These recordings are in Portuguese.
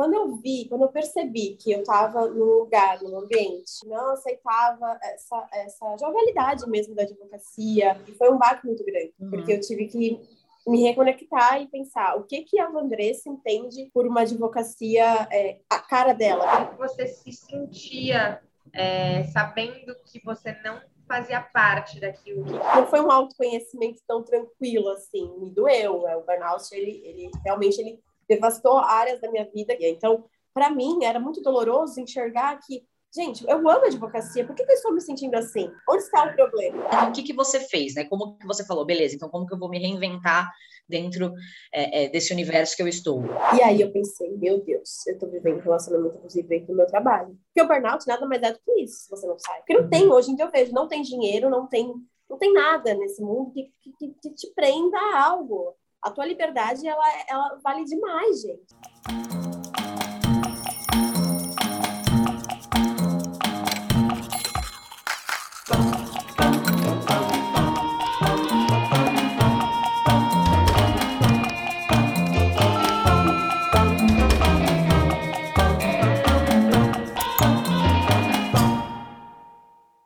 quando eu vi, quando eu percebi que eu estava num lugar, num ambiente, não aceitava essa, essa jovialidade mesmo da advocacia, e foi um baque muito grande, uhum. porque eu tive que me reconectar e pensar o que que a Vandressa entende por uma advocacia, é, a cara dela. Como você se sentia é, sabendo que você não fazia parte daquilo. Não foi um autoconhecimento tão tranquilo, assim, me doeu, é, o burnout, ele, ele realmente ele devastou áreas da minha vida, então, para mim, era muito doloroso enxergar que Gente, eu amo advocacia, por que, que eu estou me sentindo assim? Onde está o problema? Então, o que, que você fez, né? Como que você falou, beleza, então como que eu vou me reinventar dentro é, é, desse universo que eu estou? E aí eu pensei, meu Deus, eu estou vivendo um relacionamento abusivo dentro do meu trabalho. Porque o burnout nada mais é do que isso, se você não sabe. Porque não tem, hoje em dia eu vejo, não tem dinheiro, não tem, não tem nada nesse mundo que, que, que te prenda a algo. A tua liberdade, ela, ela vale demais, gente.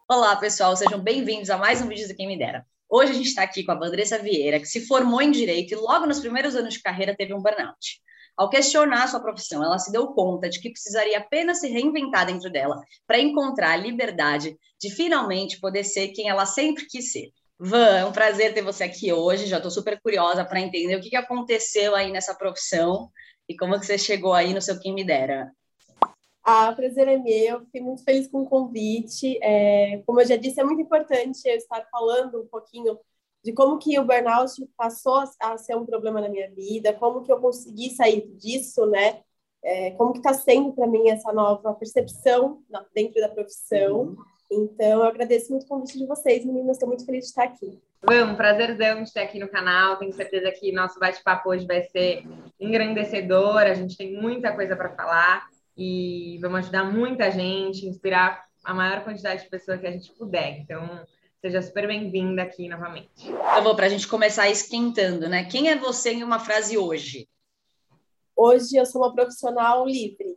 Olá, pessoal, sejam bem-vindos a mais um vídeo do Quem Me Dera. Hoje a gente está aqui com a Vandressa Vieira, que se formou em Direito e logo nos primeiros anos de carreira teve um burnout. Ao questionar sua profissão, ela se deu conta de que precisaria apenas se reinventar dentro dela para encontrar a liberdade de finalmente poder ser quem ela sempre quis ser. Van, é um prazer ter você aqui hoje. Já estou super curiosa para entender o que, aconteceu aí nessa profissão e como que você chegou aí no seu Quem Me Dera. Ah, o prazer é meu, fiquei muito feliz com o convite. É, como eu já disse, é muito importante eu estar falando um pouquinho de como que o burnout passou a ser um problema na minha vida, como que eu consegui sair disso, né? É, como que está sendo para mim essa nova percepção dentro da profissão. Uhum. Então, eu agradeço muito o convite de vocês, meninas. Estou muito feliz de estar aqui. Vamos, prazerzão de estar aqui no canal. Tenho certeza que nosso bate-papo hoje vai ser engrandecedor. A gente tem muita coisa para falar e vamos ajudar muita gente, inspirar a maior quantidade de pessoas que a gente puder. Então, seja super bem-vinda aqui novamente. Eu vou para a gente começar esquentando, né? Quem é você em uma frase hoje? Hoje eu sou uma profissional livre.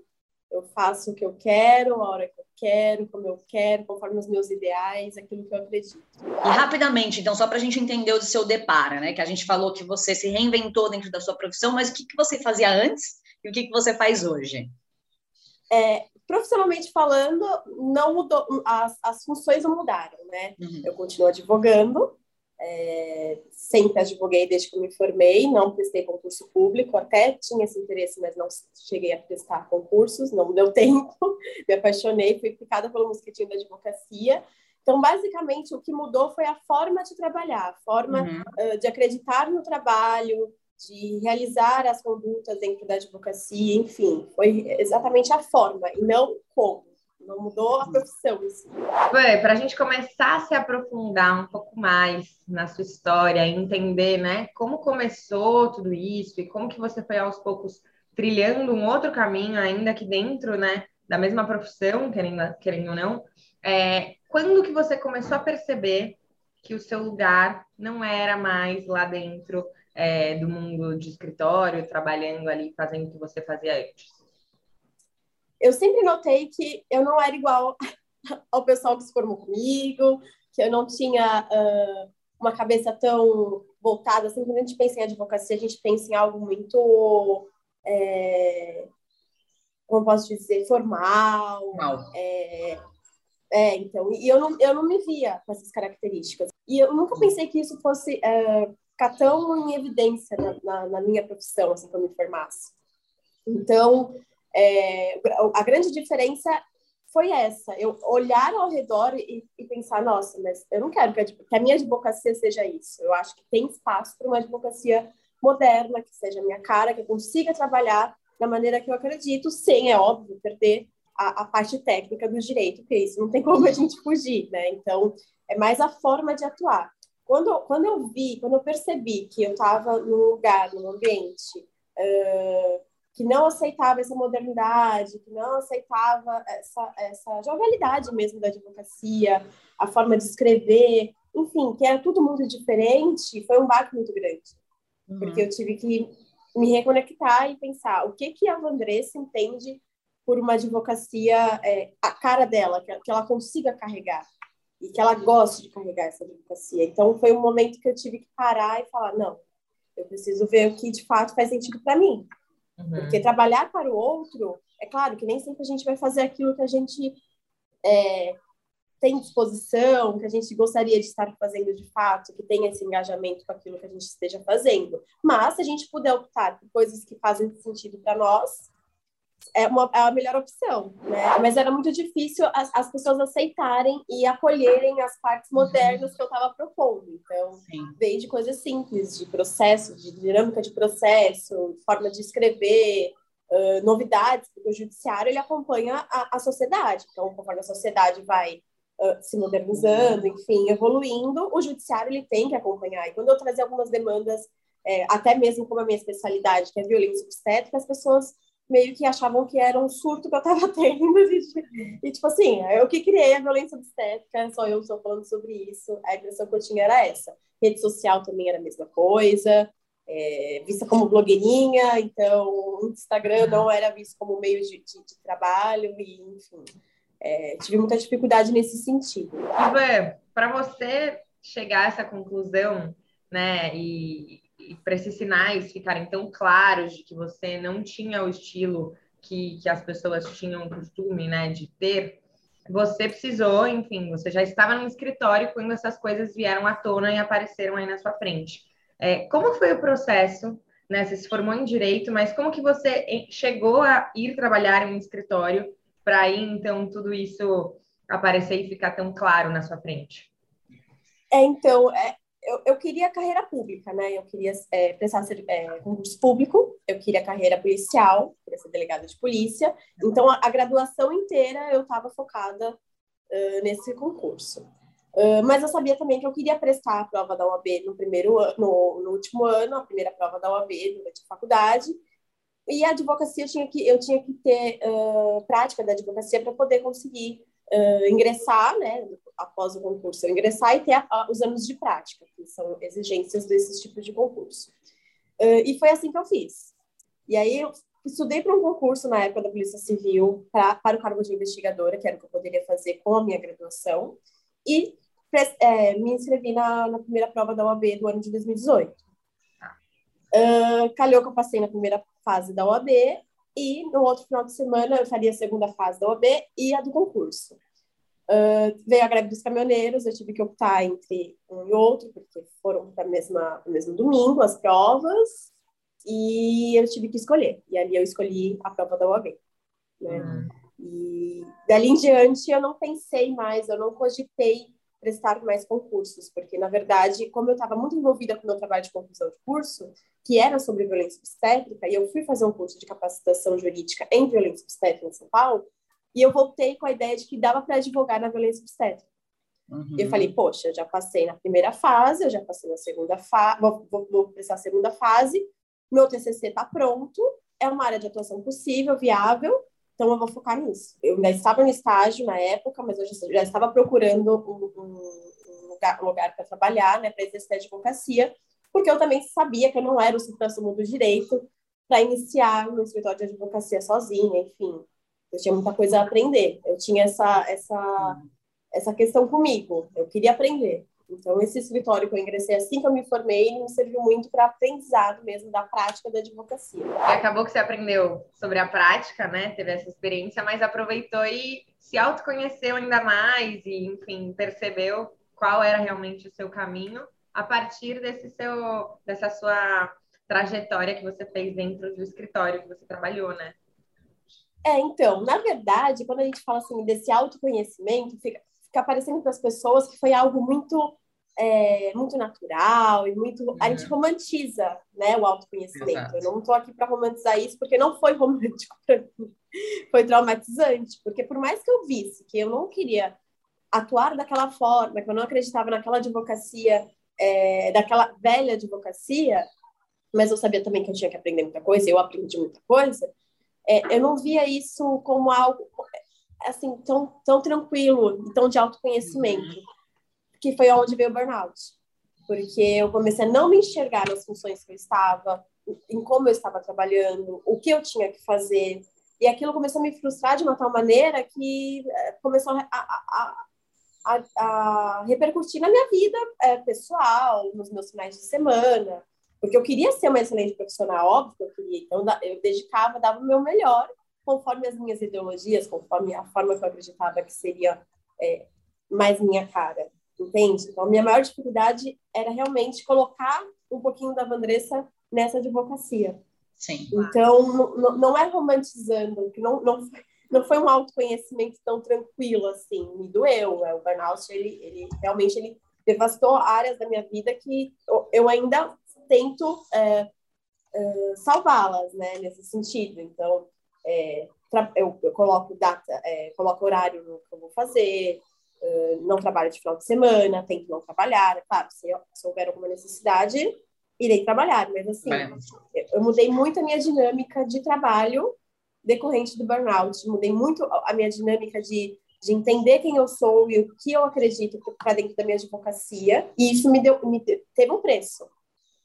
Eu faço o que eu quero, a hora que eu quero, como eu quero, conforme os meus ideais, aquilo que eu acredito. E rapidamente, então, só para a gente entender o seu depara, né? Que a gente falou que você se reinventou dentro da sua profissão, mas o que, que você fazia antes e o que, que você faz hoje? É, profissionalmente falando, não mudou, as, as funções não mudaram, né? Uhum. Eu continuo advogando, é, sempre advoguei desde que me formei, não prestei concurso público, até tinha esse interesse, mas não cheguei a prestar concursos, não deu tempo, me apaixonei, fui picada pelo mosquitinho da advocacia. Então, basicamente, o que mudou foi a forma de trabalhar, a forma uhum. uh, de acreditar no trabalho, de realizar as condutas dentro da advocacia, enfim, foi exatamente a forma e não como. Não mudou a profissão. Assim. Para a gente começar a se aprofundar um pouco mais na sua história, entender, né, como começou tudo isso e como que você foi aos poucos trilhando um outro caminho ainda aqui dentro, né, da mesma profissão, querendo, querendo ou não, é, quando que você começou a perceber que o seu lugar não era mais lá dentro é, do mundo de escritório, trabalhando ali, fazendo o que você fazia antes? Eu sempre notei que eu não era igual ao pessoal que se formou comigo, que eu não tinha uh, uma cabeça tão voltada. Assim, quando a gente pensa em advocacia, a gente pensa em algo muito. É, como posso dizer, formal. É, é, então, e eu não, eu não me via com essas características. E eu nunca pensei que isso fosse é, ficar tão em evidência na, na, na minha profissão, assim, quando me formasse. Então, é, a grande diferença foi essa, eu olhar ao redor e, e, pensar, nossa, mas eu não quero que a, que a minha advocacia seja isso. Eu acho que tem espaço para uma advocacia moderna, que seja a minha cara, que eu consiga trabalhar da maneira que eu acredito, sem, é óbvio, perder a, a, parte técnica do direito, porque isso não tem como a gente fugir, né? Então, é mais a forma de atuar. Quando, quando eu vi, quando eu percebi que eu estava num lugar, num ambiente uh, que não aceitava essa modernidade, que não aceitava essa, essa jovialidade mesmo da advocacia, a forma de escrever, enfim, que era tudo muito diferente, foi um baque muito grande. Uhum. Porque eu tive que me reconectar e pensar o que que a Vandressa entende por uma advocacia, é, a cara dela, que, que ela consiga carregar e que ela goste de carregar essa advocacia. Então, foi um momento que eu tive que parar e falar: não, eu preciso ver o que de fato faz sentido para mim. Uhum. Porque trabalhar para o outro, é claro que nem sempre a gente vai fazer aquilo que a gente é, tem disposição, que a gente gostaria de estar fazendo de fato, que tenha esse engajamento com aquilo que a gente esteja fazendo. Mas, se a gente puder optar por coisas que fazem sentido para nós, é, uma, é a melhor opção, né? Mas era muito difícil as, as pessoas aceitarem e acolherem as partes uhum. modernas que eu estava propondo. Então, Sim. veio de coisas simples, de processo, de dinâmica de processo, forma de escrever, uh, novidades, porque o judiciário ele acompanha a, a sociedade. Então, conforme a sociedade vai uh, se modernizando, enfim, evoluindo, o judiciário ele tem que acompanhar. E quando eu trazia algumas demandas, é, até mesmo como a minha especialidade, que é violência obstétrica, as pessoas meio que achavam que era um surto que eu estava tendo. E, e, tipo assim, eu que criei a violência obstétrica, só eu estou falando sobre isso. A impressão que eu tinha era essa. Rede social também era a mesma coisa, é, vista como blogueirinha, então o Instagram não era visto como meio de, de, de trabalho, e enfim. É, tive muita dificuldade nesse sentido. Ivan, para você chegar a essa conclusão, né, e, e para esses sinais ficarem tão claros de que você não tinha o estilo que, que as pessoas tinham o costume, né, de ter, você precisou, enfim, você já estava no escritório quando essas coisas vieram à tona e apareceram aí na sua frente. É, como foi o processo? Né, você se formou em direito, mas como que você chegou a ir trabalhar em um escritório para aí então tudo isso aparecer e ficar tão claro na sua frente? É, então, é, eu, eu queria carreira pública, né? Eu queria é, prestar é, concurso público, eu queria carreira policial, queria ser delegada de polícia. Então, a, a graduação inteira eu estava focada uh, nesse concurso. Uh, mas eu sabia também que eu queria prestar a prova da OAB no primeiro no, no último ano, a primeira prova da OAB durante a faculdade. E a advocacia eu tinha que eu tinha que ter uh, prática da advocacia para poder conseguir uh, ingressar, né, após o concurso, eu ingressar e ter a, a, os anos de prática, que são exigências desses tipos de concurso. Uh, e foi assim que eu fiz. E aí eu estudei para um concurso na época da Polícia Civil pra, para o cargo de investigadora, que era o que eu poderia fazer com a minha graduação, e é, me inscrevi na, na, primeira prova da OAB do ano de 2018. Uh, calhou que eu passei na primeira fase da OAB e no outro final de semana eu faria a segunda fase da OAB e a do concurso. Uh, veio a greve dos caminhoneiros, eu tive que optar entre um e outro, porque foram para o mesmo domingo as provas, e eu tive que escolher. E ali eu escolhi a prova da OAB. Né? Uhum. E dali em diante eu não pensei mais, eu não cogitei prestar mais concursos, porque, na verdade, como eu estava muito envolvida com o meu trabalho de conclusão de curso, que era sobre violência obstétrica, e eu fui fazer um curso de capacitação jurídica em violência obstétrica em São Paulo, e eu voltei com a ideia de que dava para advogar na violência obstétrica. Uhum. Eu falei, poxa, eu já passei na primeira fase, eu já passei na segunda fase, vou, vou, vou prestar a segunda fase, meu TCC está pronto, é uma área de atuação possível, viável, então, eu vou focar nisso. Eu ainda estava no estágio na época, mas eu já, estava procurando um, um lugar, um lugar para trabalhar, né, para exercer advocacia, porque eu também sabia que eu não era o supra-sumo do direito para iniciar no escritório de advocacia sozinha, enfim. Eu tinha muita coisa a aprender. Eu tinha essa, essa, essa questão comigo. Eu queria aprender. Então, esse escritório que eu ingressei assim que eu me formei, me serviu muito para aprendizado mesmo da prática da advocacia. E acabou que você aprendeu sobre a prática, né? Teve essa experiência, mas aproveitou e se autoconheceu ainda mais e, enfim, percebeu qual era realmente o seu caminho a partir desse seu, dessa sua trajetória que você fez dentro do escritório que você trabalhou, né? É, então, na verdade, quando a gente fala assim desse autoconhecimento, fica, fica parecendo para as pessoas que foi algo muito é, muito natural e muito uhum. a gente romantiza né o autoconhecimento Exato. eu não estou aqui para romantizar isso porque não foi romântico para mim foi traumatizante porque por mais que eu visse que eu não queria atuar daquela forma que eu não acreditava naquela advocacia é, daquela velha advocacia mas eu sabia também que eu tinha que aprender muita coisa eu aprendi muita coisa é, eu não via isso como algo assim, tão, tão tranquilo, tão de autoconhecimento, que foi onde veio o burnout. Porque eu comecei a não me enxergar nas funções que eu estava, em como eu estava trabalhando, o que eu tinha que fazer. E aquilo começou a me frustrar de uma tal maneira que é, começou a, a, a, a repercutir na minha vida é, pessoal, nos meus finais de semana. Porque eu queria ser uma excelente profissional, óbvio que eu queria. Então, eu dedicava, dava o meu melhor, conforme as minhas ideologias, conforme a forma que eu acreditava que seria é, mais minha cara, entende? Então, a minha maior dificuldade era realmente colocar um pouquinho da Vandressa nessa advocacia. Sim. Então, não, é romantizando, que não, não, não foi um autoconhecimento tão tranquilo assim, me doeu. É, o burnout, ele, ele realmente ele devastou áreas da minha vida que eu ainda tento é, é, salvá-las, né, nesse sentido. Então, é, eu, eu, coloco data, é, coloco horário no que eu vou fazer, é, não trabalho de final de semana, tento não trabalhar. Claro, se, se houver alguma necessidade, irei trabalhar, mas assim, eu mudei muito a minha dinâmica de trabalho decorrente do burnout, mudei muito a minha dinâmica de, de entender quem eu sou e o que eu acredito para dentro da minha advocacia, e isso me deu, me teve um preço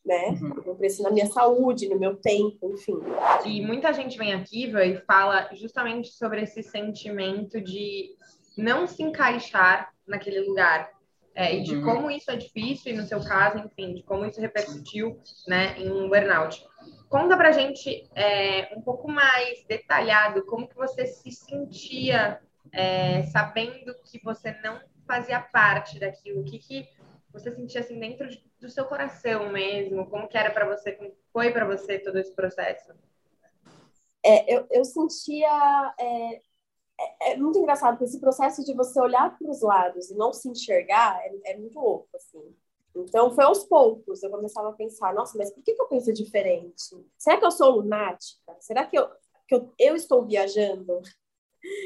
né? Uhum. Um preço na minha saúde, no meu tempo, enfim. E muita gente vem aqui e fala justamente sobre esse sentimento de não se encaixar naquele lugar. É, e de uhum. como isso é difícil, e no seu caso, enfim, de como isso repercutiu né, em um burnout. Conta pra gente é, um pouco mais detalhado como que você se sentia é, sabendo que você não fazia parte daquilo, o que, que você sentia assim dentro do seu coração mesmo? Como que era para você, como foi para você todo esse processo? É, eu, eu sentia é, é, é, muito engraçado porque esse processo de você olhar para os lados e não se enxergar é, é, muito louco assim. Então foi aos poucos eu começava a pensar, nossa, mas por que, que eu penso diferente? Será que eu sou lunática? Será que eu que eu, eu estou viajando?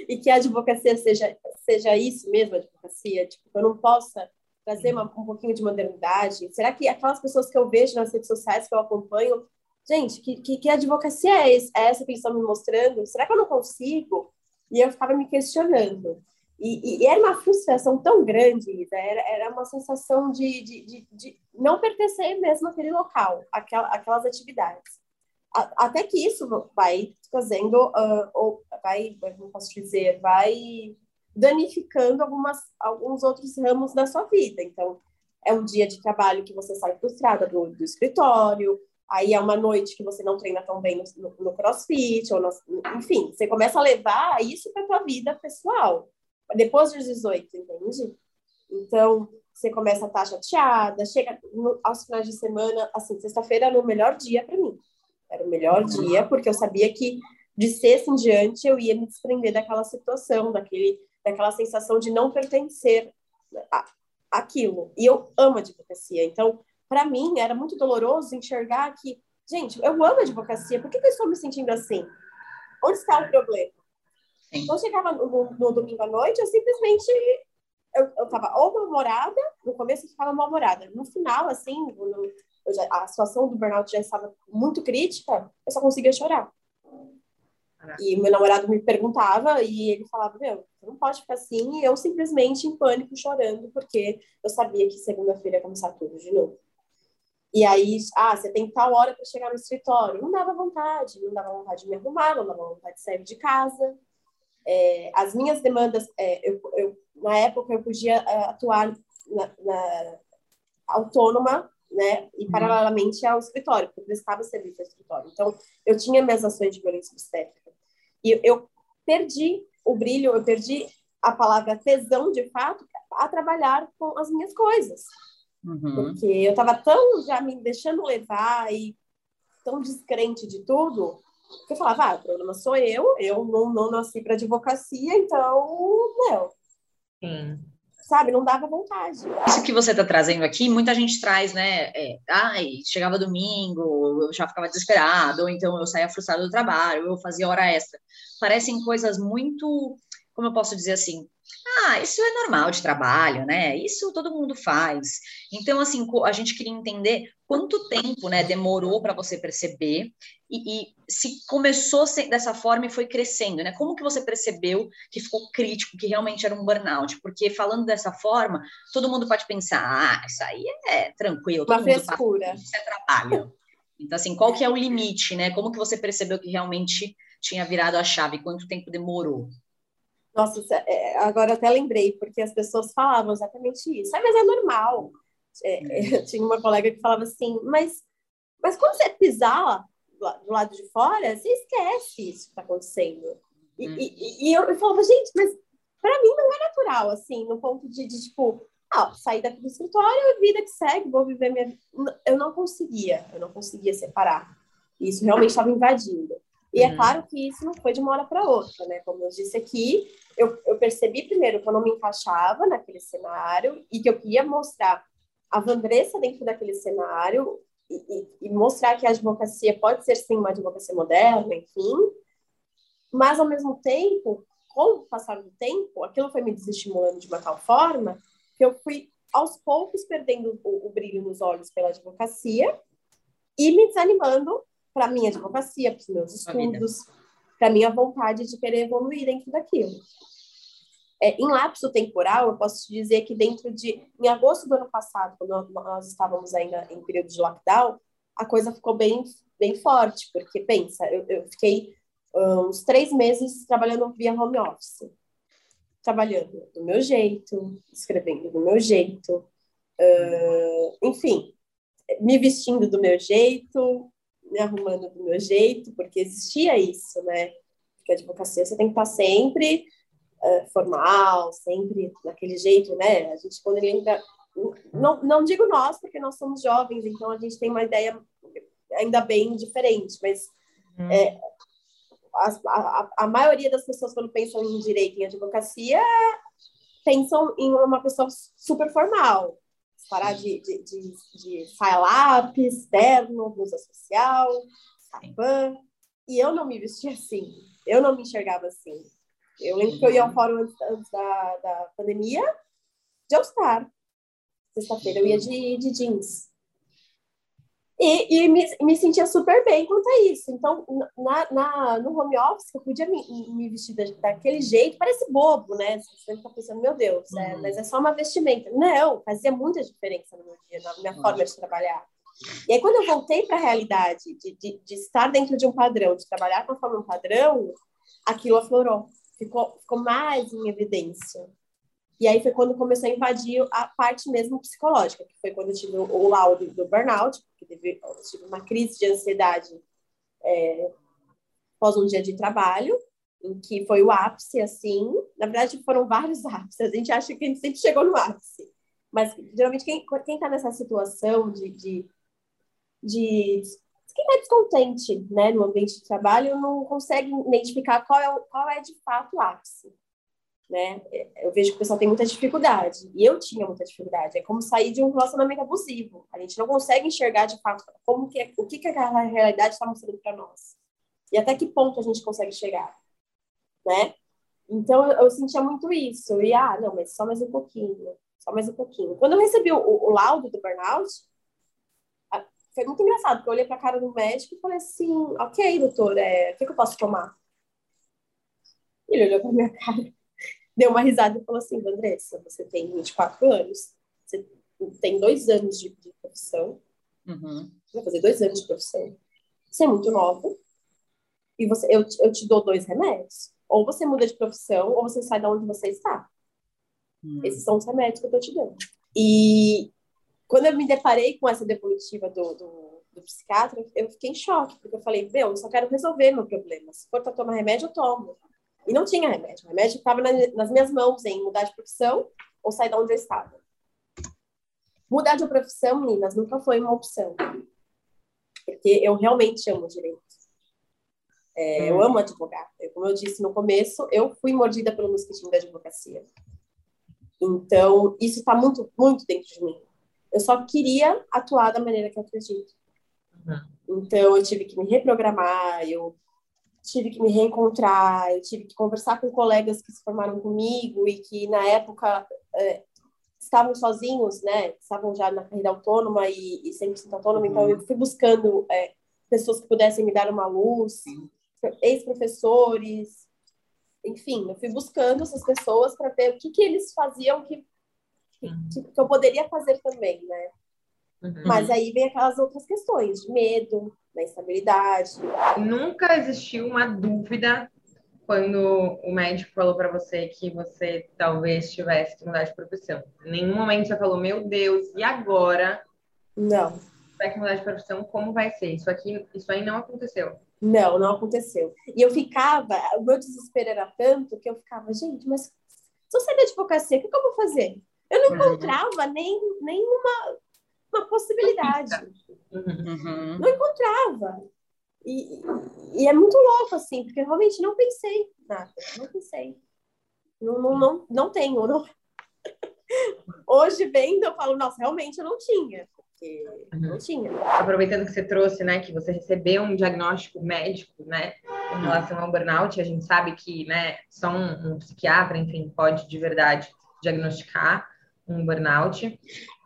E que a advocacia seja seja isso mesmo, advocacia, tipo, eu não possa trazer uma, um pouquinho de modernidade? Será que aquelas pessoas que eu vejo nas redes sociais que eu acompanho, gente, que, que, que advocacia é, esse, é essa que eles estão me mostrando? Será que eu não consigo? E eu ficava me questionando. E, e, era uma frustração tão grande, Ida, era, era uma sensação de, de, de, de não pertencer mesmo àquele local, àquela, àquelas atividades. A, até que isso vai fazendo, uh, ou vai, como posso dizer, vai danificando algumas, alguns outros ramos da sua vida. Então, é um dia de trabalho que você sai frustrada do, do escritório, aí é uma noite que você não treina tão bem no, no, no crossfit, ou no, enfim, você começa a levar isso para a tua vida pessoal, depois dos 18, entende? Então, você começa a estar chateada, chega no, aos finais de semana, assim, sexta-feira era o melhor dia para mim. Era o melhor dia, porque eu sabia que de sexta em diante eu ia me desprender daquela situação, daquele daquela sensação de não pertencer a, aquilo. E eu amo a advocacia. Então, para mim, era muito doloroso enxergar que, gente, eu amo advocacia, por que, que eu estou me sentindo assim? Onde está o problema? Sim. Então, chegava no, no, domingo à noite, eu simplesmente. Eu, eu tava ou mal-humorada, no começo eu ficava mal-humorada. No final, assim, no, já, a situação do burnout já estava muito crítica, eu só conseguia chorar. E meu namorado me perguntava e ele falava: Meu, você não pode ficar assim. E eu simplesmente em pânico, chorando, porque eu sabia que segunda-feira ia começar tudo de novo. E aí, ah, você tem tal hora para chegar no escritório. Não dava vontade, não dava vontade de me arrumar, não dava vontade de sair de casa. É, as minhas demandas, é, eu, eu, na época, eu podia uh, atuar na, na, autônoma, né, e uhum. paralelamente ao escritório, porque eu prestava serviço ao escritório. Então, eu tinha minhas ações de violência obstétrica. E eu perdi o brilho, eu perdi a palavra tesão, de fato, a trabalhar com as minhas coisas. Uhum. Porque eu estava tão já me deixando levar e tão descrente de tudo, que eu falava, ah, o problema sou eu, eu não, não nasci para advocacia, então, meu. Sim sabe? Não dava vontade. Isso que você está trazendo aqui, muita gente traz, né? É, ai, chegava domingo, eu já ficava desesperado, ou então eu saía frustrado do trabalho, eu fazia hora extra. Parecem coisas muito, como eu posso dizer assim, ah, isso é normal de trabalho, né? Isso todo mundo faz. Então, assim, a gente queria entender quanto tempo, né, demorou para você perceber e, e, se começou dessa forma e foi crescendo, né? Como que você percebeu que ficou crítico, que realmente era um burnout? Porque falando dessa forma, todo mundo pode pensar, ah, isso aí é tranquilo, todo Uma mundo frescura. isso é trabalho. Então, assim, qual que é o limite, né? Como que você percebeu que realmente tinha virado a chave? Quanto tempo demorou? Nossa, é, agora até lembrei, porque as pessoas falavam exatamente isso. Ah, mas é normal. É, tinha uma colega que falava assim, mas, mas quando você pisar do lado de fora, você esquece isso que está acontecendo. E, hum. e, e eu, eu, falava, gente, mas para mim não é natural, assim, no ponto de, de tipo, ah, sair daqui do escritório, vida que segue, vou viver minha vida. Eu não conseguia, eu não conseguia separar. Isso realmente estava invadindo. E é uhum. claro que isso não foi de uma hora para outra, né? Como eu disse aqui, eu, eu percebi primeiro que eu não me encaixava naquele cenário e que eu queria mostrar a Vandressa dentro daquele cenário e, e, e, mostrar que a advocacia pode ser sim uma advocacia moderna, enfim, mas ao mesmo tempo, com o passar do tempo, aquilo foi me desestimulando de uma tal forma que eu fui aos poucos perdendo o, o brilho nos olhos pela advocacia e me desanimando para minha advocacia, para os meus estudos, para minha vontade de querer evoluir dentro daquilo. É, em lapso temporal, eu posso te dizer que dentro de, em agosto do ano passado, quando nós estávamos ainda em período de lockdown, a coisa ficou bem, bem forte, porque pensa, eu, eu fiquei uns três meses trabalhando via home office, trabalhando do meu jeito, escrevendo do meu jeito, uh, enfim, me vestindo do meu jeito, me arrumando do meu jeito, porque existia isso, né? Porque a advocacia você tem que estar sempre uh, formal, sempre daquele jeito, né? A gente, quando ainda. Não, não digo nós, porque nós somos jovens, então a gente tem uma ideia ainda bem diferente, mas hum. é, a, a, a, maioria das pessoas, quando pensam em direito, em advocacia, pensam em uma pessoa super formal, parar de, de, de, de saia lápis, terno, blusa social, sapan. E eu não me vestia assim. Eu não me enxergava assim. Eu lembro que eu ia ao fórum antes, antes da, da pandemia de All-Star. Sexta-feira eu ia de, de jeans. E, e me, me, sentia super bem quanto a isso. Então, na, na, no home office, eu podia me, me vestir da, daquele jeito, parece bobo, né? Você fica pensando, meu Deus, é, uhum. é, mas é só uma vestimenta. Não, fazia muita diferença no meu dia, na minha uhum. forma de trabalhar. E aí, quando eu voltei para a realidade de, de, de, estar dentro de um padrão, de trabalhar conforme um padrão, aquilo aflorou, ficou, ficou mais em evidência. E aí foi quando começou a invadir a parte mesmo psicológica, que foi quando eu tive o laudo do burnout, porque teve, eu tive uma crise de ansiedade é, após um dia de trabalho, em que foi o ápice, assim. Na verdade, foram vários ápices. A gente acha que a gente sempre chegou no ápice. Mas, geralmente, quem está nessa situação de, de, de quem está descontente né, no ambiente de trabalho não consegue identificar qual é, qual é de fato o ápice né? Eu vejo que o pessoal tem muita dificuldade. E eu tinha muita dificuldade. É como sair de um relacionamento abusivo. A gente não consegue enxergar de fato como que é, o que, que a realidade está mostrando para nós. E até que ponto a gente consegue chegar, né? Então eu, eu, sentia muito isso. E ah, não, mas só mais um pouquinho, só mais um pouquinho. Quando eu recebi o, o laudo do burnout, foi muito engraçado, porque eu olhei para a cara do médico e falei assim: ok, doutor, é, o que, que eu posso tomar? Ele olhou para minha cara deu uma risada e falou assim: Andressa, você tem 24 anos, você tem dois anos de, de profissão, uhum. vai fazer dois anos de profissão, você é muito nova, e você, eu, eu te dou dois remédios. Ou você muda de profissão, ou você sai de onde você está. Uhum. Esses são os remédios que eu tô te dando. E quando eu me deparei com essa devolutiva do, do, do psiquiatra, eu fiquei em choque, porque eu falei, meu, eu só quero resolver meu problema. Se for para tomar remédio, eu tomo. E não tinha remédio. O remédio estava nas minhas mãos em mudar de profissão ou sair de onde eu estava. Mudar de profissão, meninas, nunca foi uma opção. Porque eu realmente amo direito. É, eu amo advogar. Como eu disse no começo, eu fui mordida pelo mosquitinho da advocacia. Então, isso está muito, muito dentro de mim. Eu só queria atuar da maneira que eu acredito. Uhum. Então, eu tive que me reprogramar, eu tive que me reencontrar, eu tive que conversar com colegas que se formaram comigo e que na época é, estavam sozinhos, né? Estavam já na carreira autônoma e, e 100% autônoma, então uhum. então eu fui buscando é, pessoas que pudessem me dar uma luz, ex-professores, enfim, eu fui buscando essas pessoas para ver o que, que eles faziam que, que, que eu poderia fazer também, né? Uhum. Mas aí vem aquelas outras questões de medo, da instabilidade. Nunca existiu uma dúvida quando o médico falou para você que você talvez tivesse que mudar de profissão? Em nenhum momento você falou, meu Deus, e agora? Não. Vai que mudar de profissão, como vai ser? Isso aqui, isso aí não aconteceu. Não, não aconteceu. E eu ficava, o meu desespero era tanto que eu ficava, gente, mas se eu sair da advocacia, o que, eu vou fazer? Eu não uhum. encontrava nem, nenhuma uma possibilidade. Uhum. Não encontrava. E, e, é muito louco, assim, porque eu realmente não pensei nada, não pensei. Não, não, não, não tenho. Não... Hoje vendo, eu falo, nossa, realmente eu não tinha. Porque uhum. não tinha. Aproveitando que você trouxe, né, que você recebeu um diagnóstico médico, né, em relação ao burnout, a gente sabe que, né, só um, um psiquiatra, enfim, pode de verdade diagnosticar um burnout.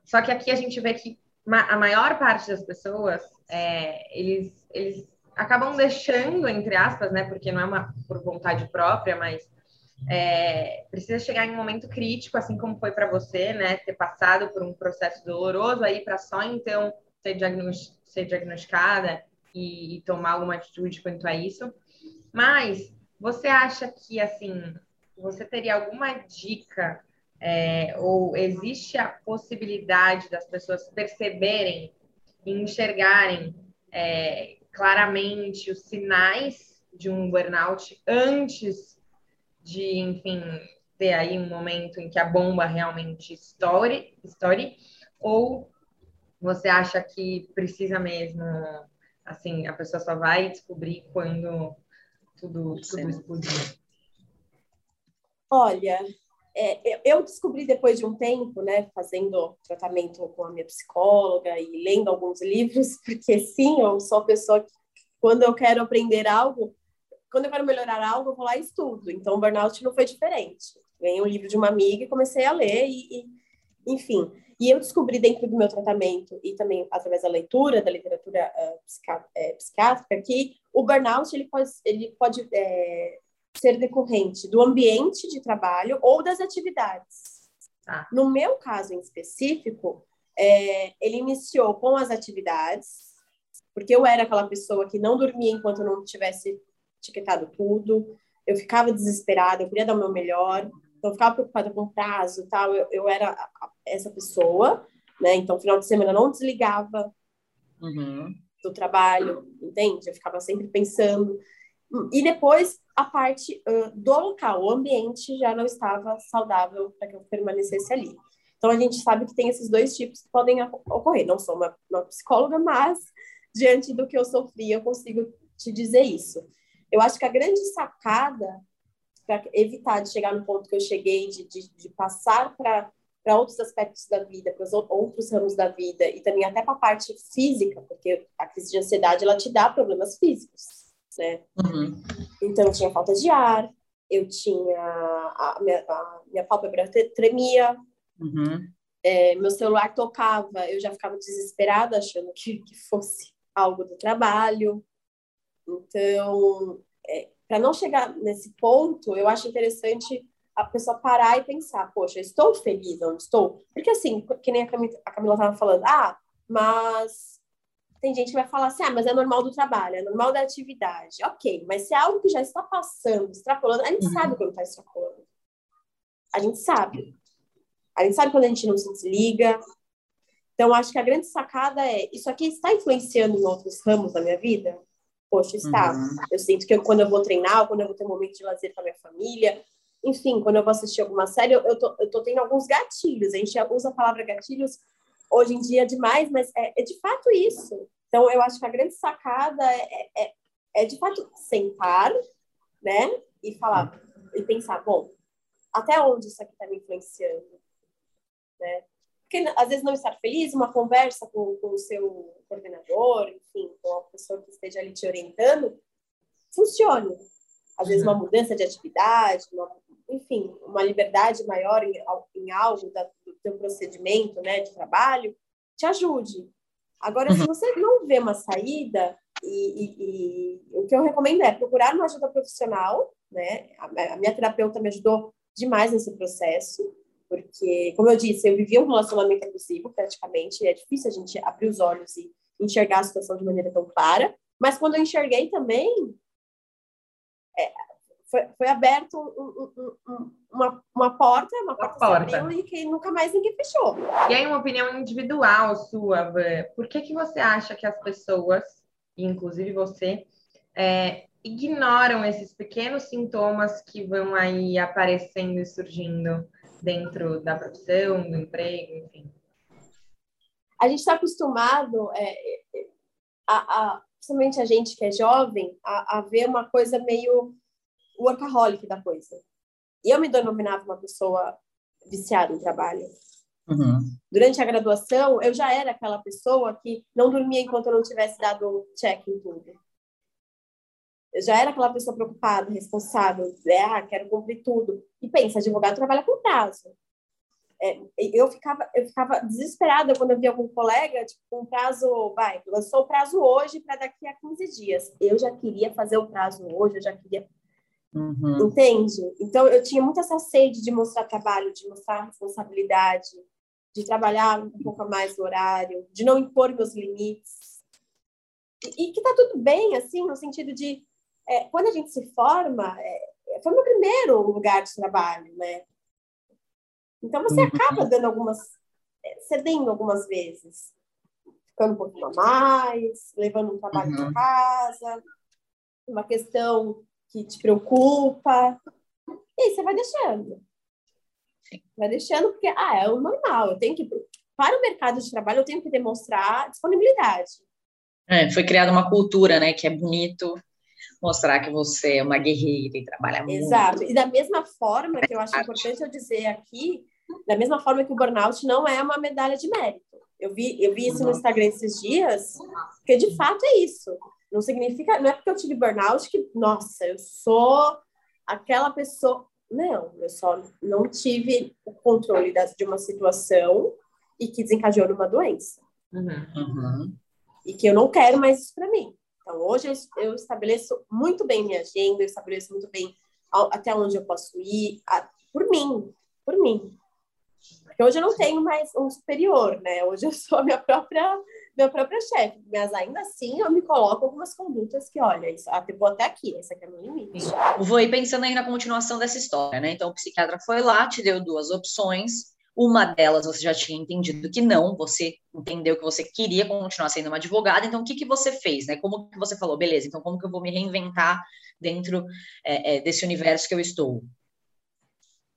Só que aqui a gente vê que a maior parte das pessoas, é, eles, eles acabam deixando, entre aspas, né? Porque não é uma por vontade própria, mas é, precisa chegar em um momento crítico, assim como foi para você, né? Ter passado por um processo doloroso aí para só então ser, diagnosti ser diagnosticada e, e, tomar alguma atitude quanto a isso. Mas você acha que assim você teria alguma dica é, ou existe a possibilidade das pessoas perceberem e enxergarem é, claramente os sinais de um burnout antes de, enfim, ter aí um momento em que a bomba realmente estoure, estoure ou você acha que precisa mesmo, assim, a pessoa só vai descobrir quando tudo, tudo explodir? Olha, é, eu descobri depois de um tempo, né, fazendo tratamento com a minha psicóloga e lendo alguns livros, porque sim, eu sou a pessoa que, quando eu quero aprender algo, quando eu quero melhorar algo, eu vou lá e estudo. Então, o burnout não foi diferente. Ganhei um livro de uma amiga e comecei a ler, e, e enfim. E eu descobri dentro do meu tratamento e também através da leitura da literatura uh, psiquiátrica que o burnout ele pode, ele pode é, ser decorrente do ambiente de trabalho ou das atividades. Ah. No meu caso em específico, é, ele iniciou com as atividades, porque eu era aquela pessoa que não dormia enquanto não tivesse etiquetado tudo, eu ficava desesperada, eu queria dar o meu melhor, então eu ficava preocupada com o prazo tal, eu, eu era essa pessoa, né? Então, final de semana eu não desligava uhum. do trabalho, entende? Eu ficava sempre pensando. E depois a parte uh, do local, o ambiente já não estava saudável para que eu permanecesse ali. Então a gente sabe que tem esses dois tipos que podem ocorrer. Não sou uma, uma psicóloga, mas diante do que eu sofri, eu consigo te dizer isso. Eu acho que a grande sacada para evitar de chegar no ponto que eu cheguei, de, de, de passar para para outros aspectos da vida, para os outros ramos da vida e também até para a parte física, porque a crise de ansiedade ela te dá problemas físicos né? Uhum. Então, eu tinha falta de ar, eu tinha... A minha, a minha pálpebra tremia, uhum. é, meu celular tocava, eu já ficava desesperada, achando que, que fosse algo do trabalho. Então, é, para não chegar nesse ponto, eu acho interessante a pessoa parar e pensar, poxa, estou feliz, não estou? Porque assim, que nem a Camila estava falando, ah, mas tem gente que vai falar assim, ah, mas é normal do trabalho, é normal da atividade. Ok, mas se é algo que já está passando, extrapolando, a gente uhum. sabe quando está extrapolando. A gente sabe. A gente sabe quando a gente não se desliga. Então, acho que a grande sacada é, isso aqui está influenciando em outros ramos da minha vida? Poxa, está. Uhum. Eu sinto que eu, quando eu vou treinar, quando eu vou ter um momento de lazer com a minha família, enfim, quando eu vou assistir alguma série, eu, eu, tô, eu tô tendo alguns gatilhos. A gente usa a palavra gatilhos hoje em dia demais, mas é, é de fato isso. Então, eu acho que a grande sacada é, é, é de fato sentar, né, e falar e pensar, bom, até onde isso aqui está me influenciando, né? Porque às vezes não estar feliz, uma conversa com, com o seu coordenador, enfim, com a pessoa que esteja ali te orientando, funcione. Às vezes uma uhum. mudança de atividade, uma, enfim, uma liberdade maior em, em algo da, do teu procedimento, né, de trabalho, te ajude. Agora, uhum. se você não vê uma saída, e, e, e, o que eu recomendo é procurar uma ajuda profissional, né? A, a minha terapeuta me ajudou demais nesse processo. Porque, como eu disse, eu vivia um relacionamento abusivo praticamente, é difícil a gente abrir os olhos e enxergar a situação de maneira tão clara. Mas quando eu enxerguei também, é, foi, foi aberto um, um, um, uma, uma porta, uma porta, porta. e que nunca mais ninguém fechou. E aí, uma opinião individual sua, por que, que você acha que as pessoas, inclusive você, é, ignoram esses pequenos sintomas que vão aí aparecendo e surgindo dentro da profissão, do emprego, enfim? A gente está acostumado, é, a, a, principalmente a gente que é jovem, a, a ver uma coisa meio workaholic da coisa. E eu me denominava uma pessoa viciada em trabalho. Uhum. Durante a graduação, eu já era aquela pessoa que não dormia enquanto eu não tivesse dado check em tudo. Eu já era aquela pessoa preocupada, responsável, é, ah, quero cumprir tudo. E pensa, advogado trabalha com prazo. É, eu ficava eu ficava desesperada quando eu via algum colega, tipo, um prazo, vai, lançou o prazo hoje para daqui a 15 dias. Eu já queria fazer o prazo hoje, eu já queria Uhum. Entende? Então, eu tinha muita essa sede de mostrar trabalho, de mostrar responsabilidade, de trabalhar um pouco mais no horário, de não impor meus limites. E, e que tá tudo bem, assim, no sentido de, é, quando a gente se forma, é, foi meu primeiro lugar de trabalho, né? Então, você uhum. acaba dando algumas, é, cedendo algumas vezes, ficando um pouquinho a mais, levando um trabalho uhum. para casa, uma questão que te preocupa. E aí você vai deixando. Sim. Vai deixando porque, ah, é o normal. Eu tenho que, para o mercado de trabalho, eu tenho que demonstrar disponibilidade. É, foi criada uma cultura, né, que é bonito mostrar que você é uma guerreira e trabalha muito. Exato. E da mesma forma que eu acho importante eu dizer aqui, da mesma forma que o burnout não é uma medalha de mérito. Eu vi, eu vi isso no Instagram esses dias, porque de fato é isso. Não significa, não é porque eu tive burnout que, nossa, eu sou aquela pessoa. Não, eu só não tive o controle das, de uma situação e que desencadeou numa doença. Uhum. uhum. E que eu não quero mais isso para mim. Então, hoje eu, eu, estabeleço muito bem minha agenda, eu estabeleço muito bem até onde eu posso ir, a, por mim, por mim. Porque hoje eu não tenho mais um superior, né? Hoje eu sou a minha própria meu próprio chefe, mas ainda assim eu me coloco algumas condutas que, olha, isso, ah, vou até aqui, esse aqui é meu limite. Vou ir pensando aí na continuação dessa história, né? Então o psiquiatra foi lá, te deu duas opções, uma delas você já tinha entendido que não, você entendeu que você queria continuar sendo uma advogada, então o que, que você fez, né? Como que você falou, beleza, então como que eu vou me reinventar dentro é, é, desse universo que eu estou?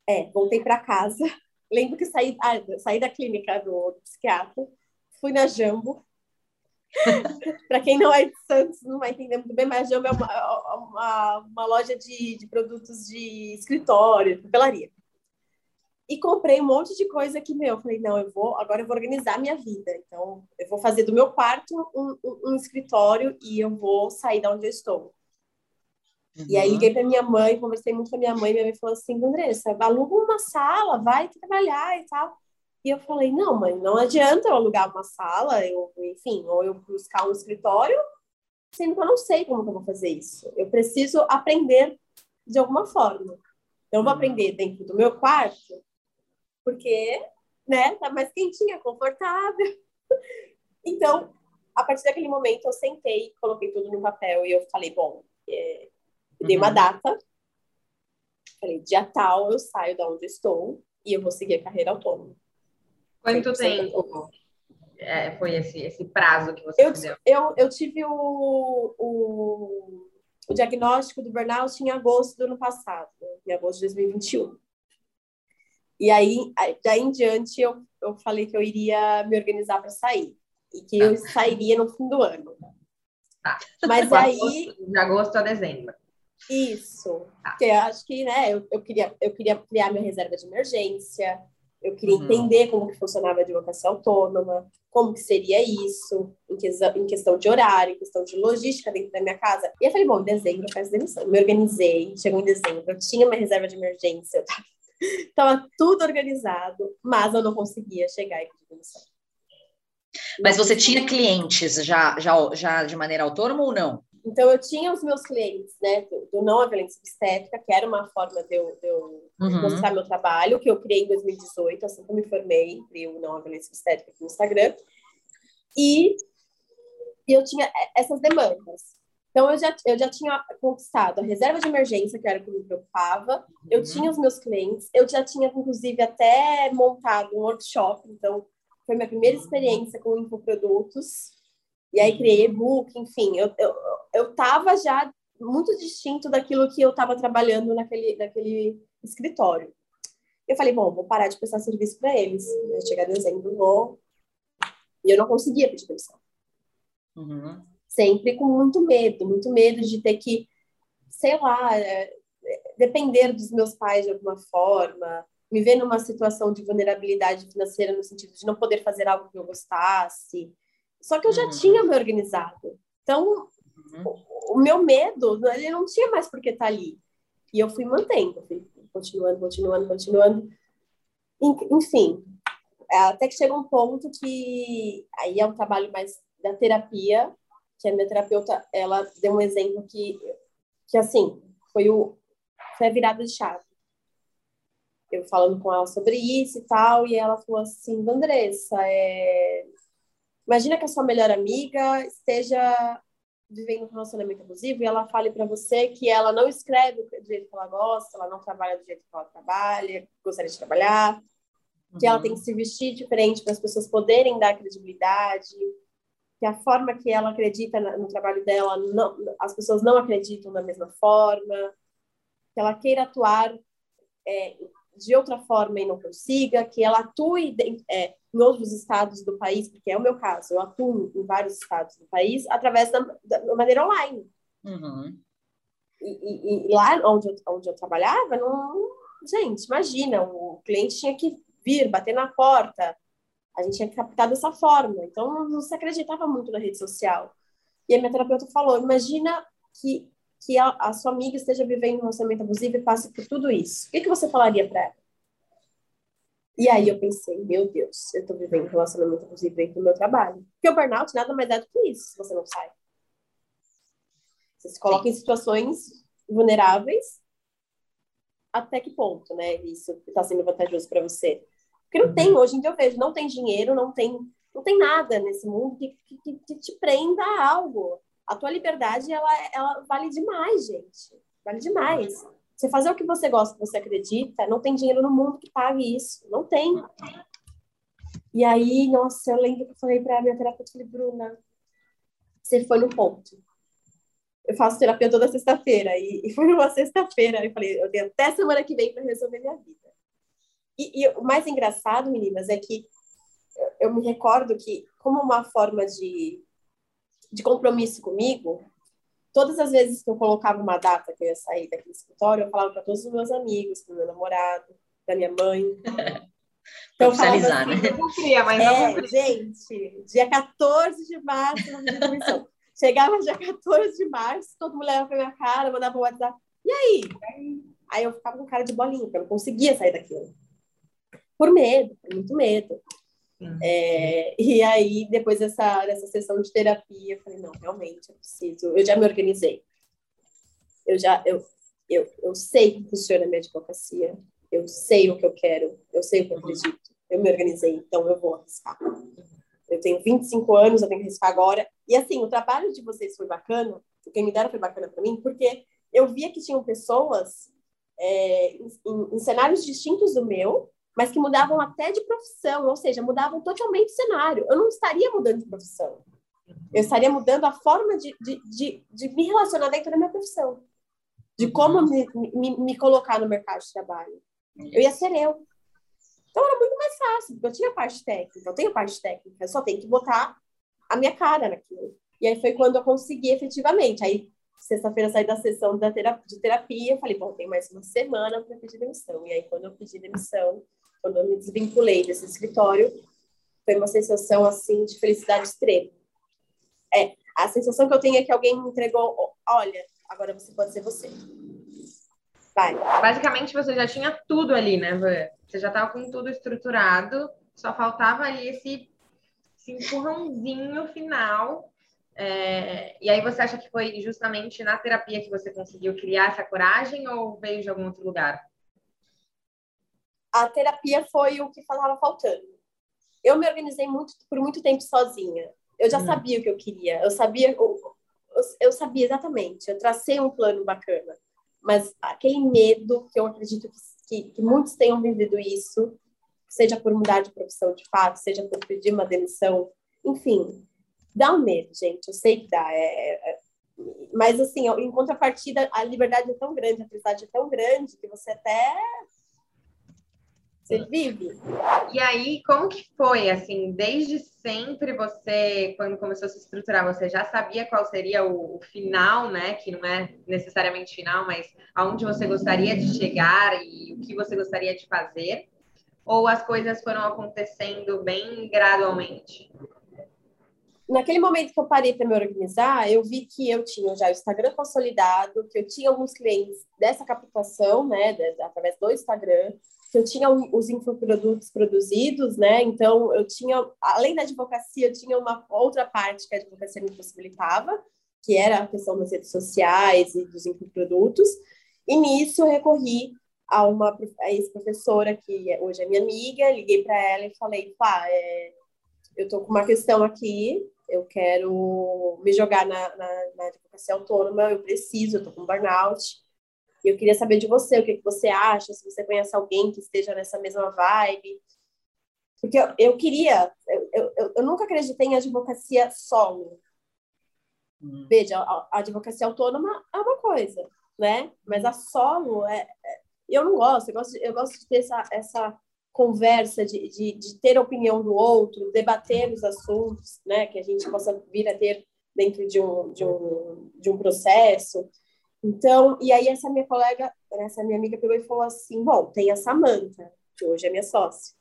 É, voltei para casa. Lembro que saí, ah, saí da clínica do, do psiquiatra, fui na Jambo. para quem não é de Santos, não vai entender muito bem, mas a Jambo é uma, uma, uma loja de, de produtos de escritório, de papelaria. E comprei um monte de coisa que, meu, eu falei, não, eu vou, agora eu vou organizar minha vida. Então, eu vou fazer do meu quarto um, um, um escritório e eu vou sair da onde eu estou. Uhum. E aí liguei para minha mãe, conversei muito com a minha mãe, minha mãe falou assim, Andressa, aluga uma sala, vai trabalhar e tal. E eu falei, não, mãe, não adianta eu alugar uma sala, eu, enfim, ou eu buscar um escritório, sendo que eu não sei como que eu vou fazer isso. Eu preciso aprender de alguma forma. Então, eu vou aprender dentro do meu quarto, porque, né, tá mais quentinha, confortável. Então, a partir daquele momento, eu sentei, coloquei tudo no papel e eu falei, bom, é, eu dei uma uhum. data, falei, dia tal eu saio da onde estou e eu vou seguir a carreira autônoma. Quanto tempo é, foi esse, esse prazo que você eu, deu? Eu, eu tive o, o, o diagnóstico do burnout em agosto do ano passado, em agosto de 2021. E aí, daí em diante, eu, eu falei que eu iria me organizar para sair. E que tá. eu sairia no fim do ano. Tá. Mas de aí. Agosto, de agosto a dezembro. Isso. Tá. Porque eu acho que, né, eu, eu, queria, eu queria criar minha reserva de emergência, eu queria uhum. entender como que funcionava a advocacia autônoma, como que seria isso, em, que, em, questão de horário, em questão de logística dentro da minha casa. E eu falei, bom, em dezembro eu faço demissão. Me organizei, chegou em dezembro, eu tinha uma reserva de emergência, eu tava, tava tudo organizado, mas eu não conseguia chegar e pedir demissão. Mas você tinha clientes já, já, já de maneira autônoma ou não? Então, eu tinha os meus clientes, né, do, do não a violência obstétrica, que era uma forma de eu, de eu uhum. mostrar meu trabalho, que eu criei em 2018, assim que eu me formei, criei o não a violência obstétrica aqui no Instagram. E, e eu tinha essas demandas. Então, eu já, eu já tinha conquistado a reserva de emergência, que era o que me preocupava, eu uhum. tinha os meus clientes, eu já tinha, inclusive, até montado um workshop, então, foi minha primeira experiência com infoprodutos, e aí criei e-book, enfim, eu, eu, eu tava já muito distinto daquilo que eu estava trabalhando naquele, naquele escritório. Eu falei, bom, vou parar de prestar serviço para eles. Vai chegar dezembro, vou. E eu não conseguia pedir demissão. Uhum sempre com muito medo, muito medo de ter que, sei lá, é, depender dos meus pais de alguma forma, me ver numa situação de vulnerabilidade financeira no sentido de não poder fazer algo que eu gostasse. Só que eu já uhum. tinha me organizado. Então, uhum. o, o, meu medo, ele não tinha mais por que estar tá ali. E eu fui mantendo, fui continuando, continuando, continuando. Enfim, até que chega um ponto que aí é um trabalho mais da terapia, que a minha terapeuta, ela deu um exemplo que, que assim, foi, o, foi a virada de chave. Eu falando com ela sobre isso e tal, e ela falou assim, Andressa, é... imagina que a sua melhor amiga esteja vivendo um relacionamento abusivo e ela fale para você que ela não escreve do jeito que ela gosta, ela não trabalha do jeito que ela trabalha, gostaria de trabalhar, uhum. que ela uhum. tem que se vestir diferente para as pessoas poderem dar credibilidade, que a forma que ela acredita no trabalho dela, não, as pessoas não acreditam da mesma forma, que ela queira atuar é, de outra forma e não consiga, que ela atue é, em outros estados do país, porque é o meu caso, eu atuo em vários estados do país através da, da maneira online. Uhum. E, e, e, lá onde eu, onde eu trabalhava, não, gente, imagina, o cliente tinha que vir, bater na porta, a gente tinha captar dessa forma. Então, não se acreditava muito na rede social. E a minha terapeuta falou: imagina que, que a, a sua amiga esteja vivendo um relacionamento abusivo e passe por tudo isso. O que, que você falaria para ela? E aí eu pensei, meu Deus, eu estou vivendo um relacionamento abusivo dentro do meu trabalho. Porque o burnout nada mais é do que isso, se você não sai. Você se coloca Sim. em situações vulneráveis até que ponto, né? Isso está sendo vantajoso para você. Porque não tem, uhum. hoje em dia eu vejo, não tem dinheiro, não tem, não tem nada nesse mundo que, que, que te prenda a algo. A tua liberdade, ela, ela vale demais, gente. Vale demais. Você fazer o que você gosta, que você acredita, não tem dinheiro no mundo que pague isso. Não tem. E aí, nossa, eu lembro que eu falei para minha terapeuta, falei, Bruna, você foi no ponto. Eu faço terapia toda sexta-feira. E, e foi numa sexta-feira. Eu falei, eu tenho até semana que vem para resolver minha vida. E, e, o mais engraçado, meninas, é que eu, eu me recordo que, como uma forma de, de compromisso comigo, todas as vezes que eu colocava uma data que eu ia sair daquele escritório, eu falava para todos os meus amigos, para meu namorado, para minha mãe. Então, Oficializar, assim, né? Não queria, mas é, não gente, dia 14 de março, não Chegava dia 14 de março, todo mundo levava pra minha cara, mandava um WhatsApp. E aí? Aí eu ficava com cara de bolinha, porque eu não conseguia sair daquilo por medo, por muito medo. É, e aí, depois dessa, dessa sessão de terapia, eu falei, não, realmente, eu preciso, eu já me organizei. Eu já, eu, eu, eu sei que funciona a minha advocacia, eu sei o que eu quero, eu sei o que eu acredito, eu me organizei, então eu vou arriscar. Eu tenho 25 anos, eu tenho que arriscar agora. E assim, o trabalho de vocês foi bacana, o que me deram foi bacana para mim, porque eu via que tinham pessoas é, em, em, cenários distintos do meu, mas que mudavam até de profissão, ou seja, mudavam totalmente o cenário. Eu não estaria mudando de profissão. Eu estaria mudando a forma de, de, de, de me relacionar dentro da minha profissão, de como me, me, me colocar no mercado de trabalho. Eu ia ser eu. Então era muito mais fácil, porque eu tinha parte técnica, eu tenho parte técnica, eu só tenho que botar a minha cara naquilo. E aí foi quando eu consegui efetivamente. Aí, sexta-feira, saí da sessão da terapia, de terapia, eu falei, bom, tem mais uma semana para pedir demissão. E aí, quando eu pedi demissão, quando eu me desvinculei desse escritório, foi uma sensação assim de felicidade extrema. É, a sensação que eu tenho é que alguém me entregou, olha, agora você pode ser você. Vai. Basicamente você já tinha tudo ali, né, Você já estava com tudo estruturado, só faltava ali esse, esse empurrãozinho final É, e aí você acha que foi justamente na terapia que você conseguiu criar essa coragem ou veio de algum outro lugar? A terapia foi o que estava faltando. Eu me organizei muito por muito tempo sozinha. Eu já hum. sabia o que eu queria. Eu sabia, eu, eu sabia exatamente. Eu tracei um plano bacana. Mas aquele medo que eu acredito que, que, que muitos tenham vivido isso, seja por mudar de profissão de fato, seja por pedir uma demissão, enfim, dá um medo, gente. Eu sei que dá. É, é, é mas, assim, em contrapartida, a liberdade é tão grande, a felicidade é tão grande que você até. Você vive. E aí, como que foi, assim, desde sempre você, quando começou a se estruturar, você já sabia qual seria o, o final, né? Que não é necessariamente final, mas aonde você gostaria de chegar e o que você gostaria de fazer? Ou as coisas foram acontecendo bem gradualmente? naquele momento que eu parei para me organizar, eu vi que eu tinha já o Instagram consolidado, que eu tinha alguns clientes dessa captação, né, através do Instagram, que eu tinha os infoprodutos produzidos, né, então eu tinha, além da advocacia, eu tinha uma outra parte que a advocacia me possibilitava, que era a questão das redes sociais e dos infoprodutos, e nisso eu recorri a uma ex-professora que hoje é minha amiga, liguei para ela e falei, pá, é, eu estou com uma questão aqui, eu quero me jogar na, na, na advocacia autônoma, eu preciso, eu tô com burnout. E eu queria saber de você, o que, que você acha, se você conhece alguém que esteja nessa mesma vibe. Porque eu, eu queria, eu, eu, eu, nunca acreditei em advocacia solo. Hum. Veja, a, a, advocacia autônoma é uma coisa, né? Mas a solo é, é eu não gosto, eu gosto, eu gosto de ter essa, essa conversa, de, de, de, ter a opinião do outro, debater os assuntos, né, que a gente possa vir a ter dentro de um, de um, de um processo. Então, e aí essa minha colega, essa minha amiga pegou e falou assim, bom, tem a Samanta, que hoje é minha sócia.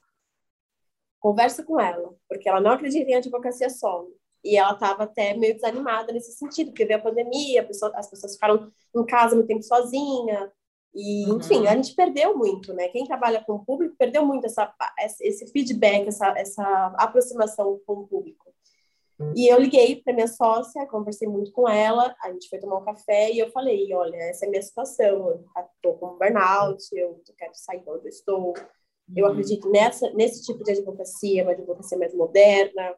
Conversa com ela, porque ela não acredita em advocacia solo. E ela estava até meio desanimada nesse sentido, porque veio a pandemia, a pessoa, as pessoas ficaram em casa muito tempo sozinha, e, enfim, uhum. a gente perdeu muito, né? Quem trabalha com o público perdeu muito essa, esse feedback, essa, essa aproximação com o público. E eu liguei para minha sócia, conversei muito com ela, a gente foi tomar um café e eu falei: olha, essa é a minha situação, eu estou com burnout, eu quero sair de onde eu estou. Eu uhum. acredito nessa, nesse tipo de advocacia, uma advocacia mais moderna,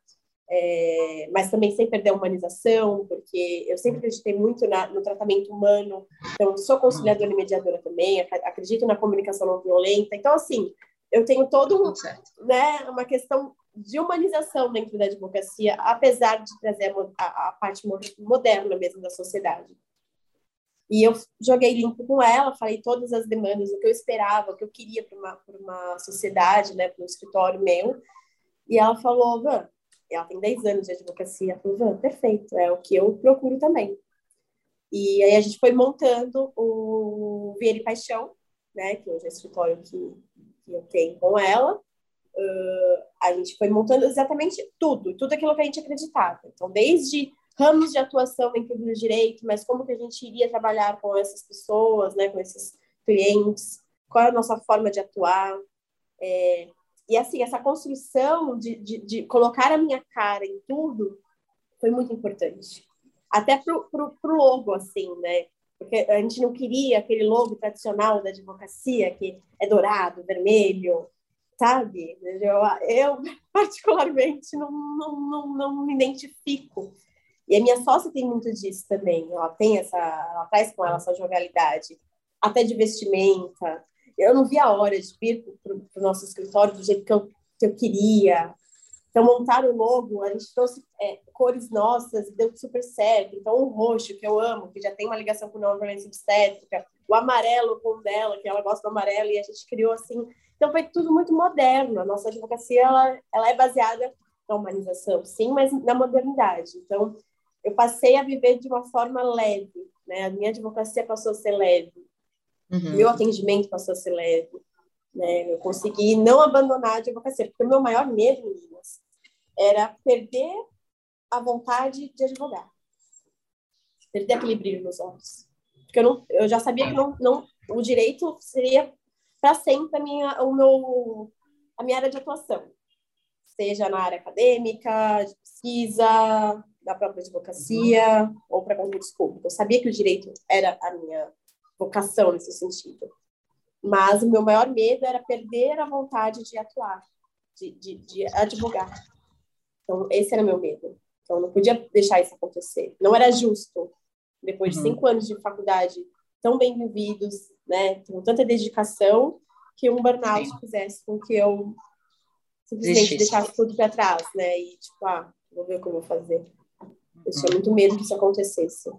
é, mas também sem perder a humanização, porque eu sempre acreditei muito na, no tratamento humano, então sou conciliadora e mediadora também, acredito na comunicação não violenta, então assim, eu tenho todo um, né, uma questão de humanização dentro da advocacia, apesar de trazer a, a, parte moderna mesmo da sociedade. E eu joguei limpo com ela, falei todas as demandas, o que eu esperava, o que eu queria para uma, uma sociedade, né, para um escritório meu, e ela falou, Van, ela tem 10 anos de advocacia. Falei, perfeito, é o que eu procuro também. E aí a gente foi montando o Vieira e Paixão, né, que hoje é o escritório que, que eu tenho com ela. Uh, a gente foi montando exatamente tudo, tudo aquilo que a gente acreditava. Então, desde ramos de atuação dentro do direito, mas como que a gente iria trabalhar com essas pessoas, né, com esses clientes, qual é a nossa forma de atuar, é, e assim, essa construção de, de, de, colocar a minha cara em tudo foi muito importante. Até pro, pro, pro logo, assim, né? Porque a gente não queria aquele logo tradicional da advocacia, que é dourado, vermelho, sabe? Eu, eu particularmente, não, não, não, não me identifico. E a minha sócia tem muito disso também. Ela tem essa, ela traz com ela essa jovialidade, até de vestimenta, eu não vi a hora de vir para o nosso escritório do jeito que eu, que eu queria. Então, montar o logo, a gente trouxe é, cores nossas e deu super certo. Então, o roxo, que eu amo, que já tem uma ligação com a violência obstétrica, o amarelo com o dela, que ela gosta do amarelo, e a gente criou assim. Então, foi tudo muito moderno. A nossa advocacia, ela, ela é baseada na humanização, sim, mas na modernidade. Então, eu passei a viver de uma forma leve, né? A minha advocacia passou a ser leve. Uhum. Meu atendimento passou a ser leve. Né? Eu consegui não abandonar a advocacia, porque o meu maior medo, meninas, era perder a vontade de advogar. Perder aquele brilho nos olhos. Porque eu, não, eu já sabia que não, não, o direito seria para sempre a minha, o meu, a minha área de atuação. seja na área acadêmica, de pesquisa, da própria advocacia uhum. ou para concurso público. Eu sabia que o direito era a minha vocação nesse sentido. Mas o meu maior medo era perder a vontade de atuar, de, de, de advogar. Então, esse era meu medo. Então, eu não podia deixar isso acontecer. Não era justo, depois de uhum. cinco anos de faculdade tão bem vividos, né, com tanta dedicação, que um burnout Sim. fizesse com que eu simplesmente deixasse tudo para trás, né, e tipo, ah, vou ver o que eu vou fazer. Eu tinha muito medo que isso acontecesse.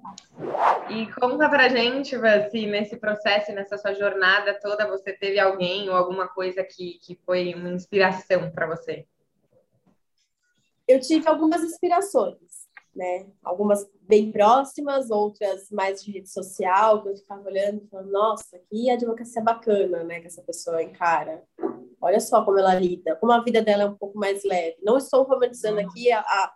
E conta pra gente, se nesse processo, nessa sua jornada toda, você teve alguém ou alguma coisa que, que foi uma inspiração para você? Eu tive algumas inspirações, né? Algumas bem próximas, outras mais de rede social, que eu ficava olhando e falando, nossa, que advocacia bacana, né? Que essa pessoa encara. Olha só como ela lida, como a vida dela é um pouco mais leve. Não estou romantizando aqui a, a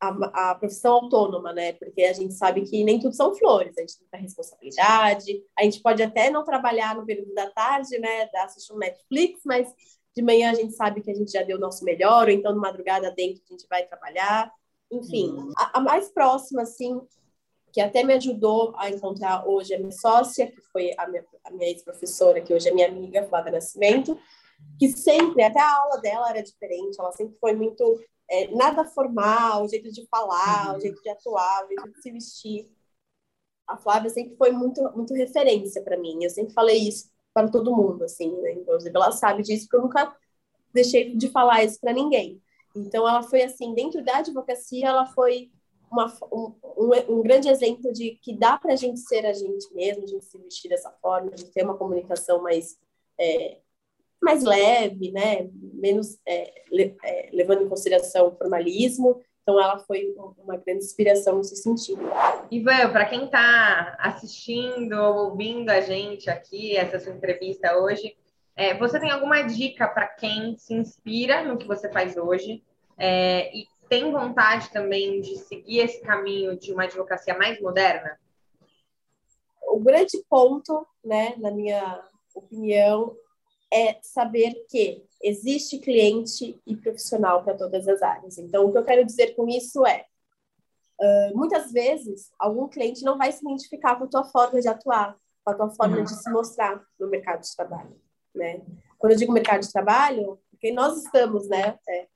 a, a, profissão autônoma, né? Porque a gente sabe que nem tudo são flores, a gente tem muita responsabilidade, a gente pode até não trabalhar no período da tarde, né? Assistir um Netflix, mas de manhã a gente sabe que a gente já deu o nosso melhor, ou então de madrugada dentro a gente vai trabalhar. Enfim, uhum. a, a, mais próxima, assim, que até me ajudou a encontrar hoje a minha sócia, que foi a minha, a minha ex-professora, que hoje é minha amiga, Flávia Nascimento, que sempre, até a aula dela era diferente, ela sempre foi muito é, nada formal, o jeito de falar, uhum. o jeito de atuar, o jeito de se vestir. A Flávia sempre foi muito, muito referência para mim. Eu sempre falei isso para todo mundo, assim, né? Inclusive, ela sabe disso, porque eu nunca deixei de falar isso para ninguém. Então, ela foi assim, dentro da advocacia, ela foi uma, um, um, grande exemplo de que dá para a gente ser a gente mesmo, gente se vestir dessa forma, de ter uma comunicação mais é, mais leve, né? Menos é, le, é, levando em consideração o formalismo. Então, ela foi uma grande inspiração nesse sentido. Ivan, para quem está assistindo ou ouvindo a gente aqui, essa sua entrevista hoje, é, você tem alguma dica para quem se inspira no que você faz hoje é, e tem vontade também de seguir esse caminho de uma advocacia mais moderna? O grande ponto, né, na minha opinião, é saber que existe cliente e profissional para todas as áreas. Então, o que eu quero dizer com isso é, uh, muitas vezes, algum cliente não vai se identificar com a tua forma de atuar, com a tua forma uhum. de se mostrar no mercado de trabalho, né? Quando eu digo mercado de trabalho, porque nós estamos, né, é,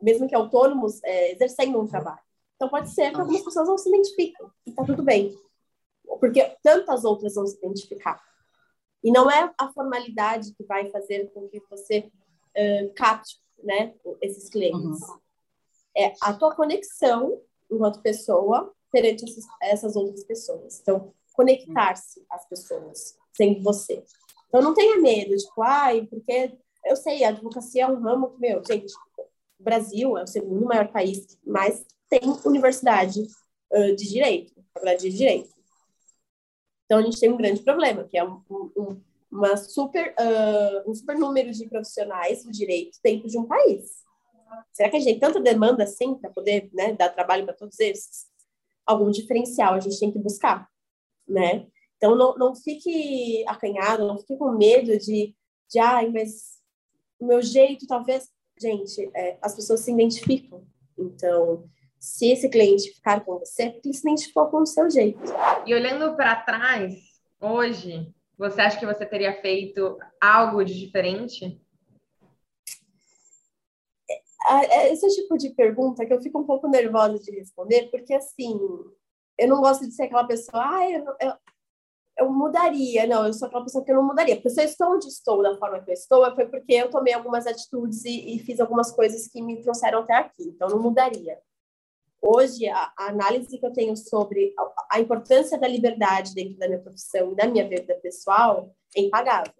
mesmo que autônomos, é, exercendo um trabalho. Então, pode ser que algumas pessoas não se identificam, e tá tudo bem. Porque tantas outras vão se identificar. E não é a formalidade que vai fazer com que você uh, capte né, esses clientes. Uhum. É a tua conexão enquanto pessoa perante essas, essas outras pessoas. Então, conectar-se às pessoas, sendo você. Então, não tenha medo, tipo, ai, porque eu sei, a advocacia é um ramo que, meu, gente, o Brasil é o segundo maior país, mas tem universidade uh, de direito, faculdade de direito. Então, a gente tem um grande problema, que é um, um, uma super, uh, um super número de profissionais do direito dentro de um país. Será que a gente tem tanta demanda assim para poder né, dar trabalho para todos esses? Algum diferencial a gente tem que buscar, né? Então, não, não fique acanhado, não fique com medo de, de ai, mas o meu jeito talvez... Gente, é, as pessoas se identificam. Então, se esse cliente ficar com você, porque ele se identificou com o seu jeito. E olhando para trás, hoje, você acha que você teria feito algo de diferente? É, esse tipo de pergunta que eu fico um pouco nervosa de responder, porque assim, eu não gosto de ser aquela pessoa, ah, eu, eu, eu mudaria. Não, eu sou aquela pessoa que eu não mudaria. Porque se eu estou onde estou, da forma que eu estou, foi porque eu tomei algumas atitudes e, e fiz algumas coisas que me trouxeram até aqui. Então, não mudaria. Hoje, a, a análise que eu tenho sobre a, a, importância da liberdade dentro da minha profissão e da minha vida pessoal é impagável.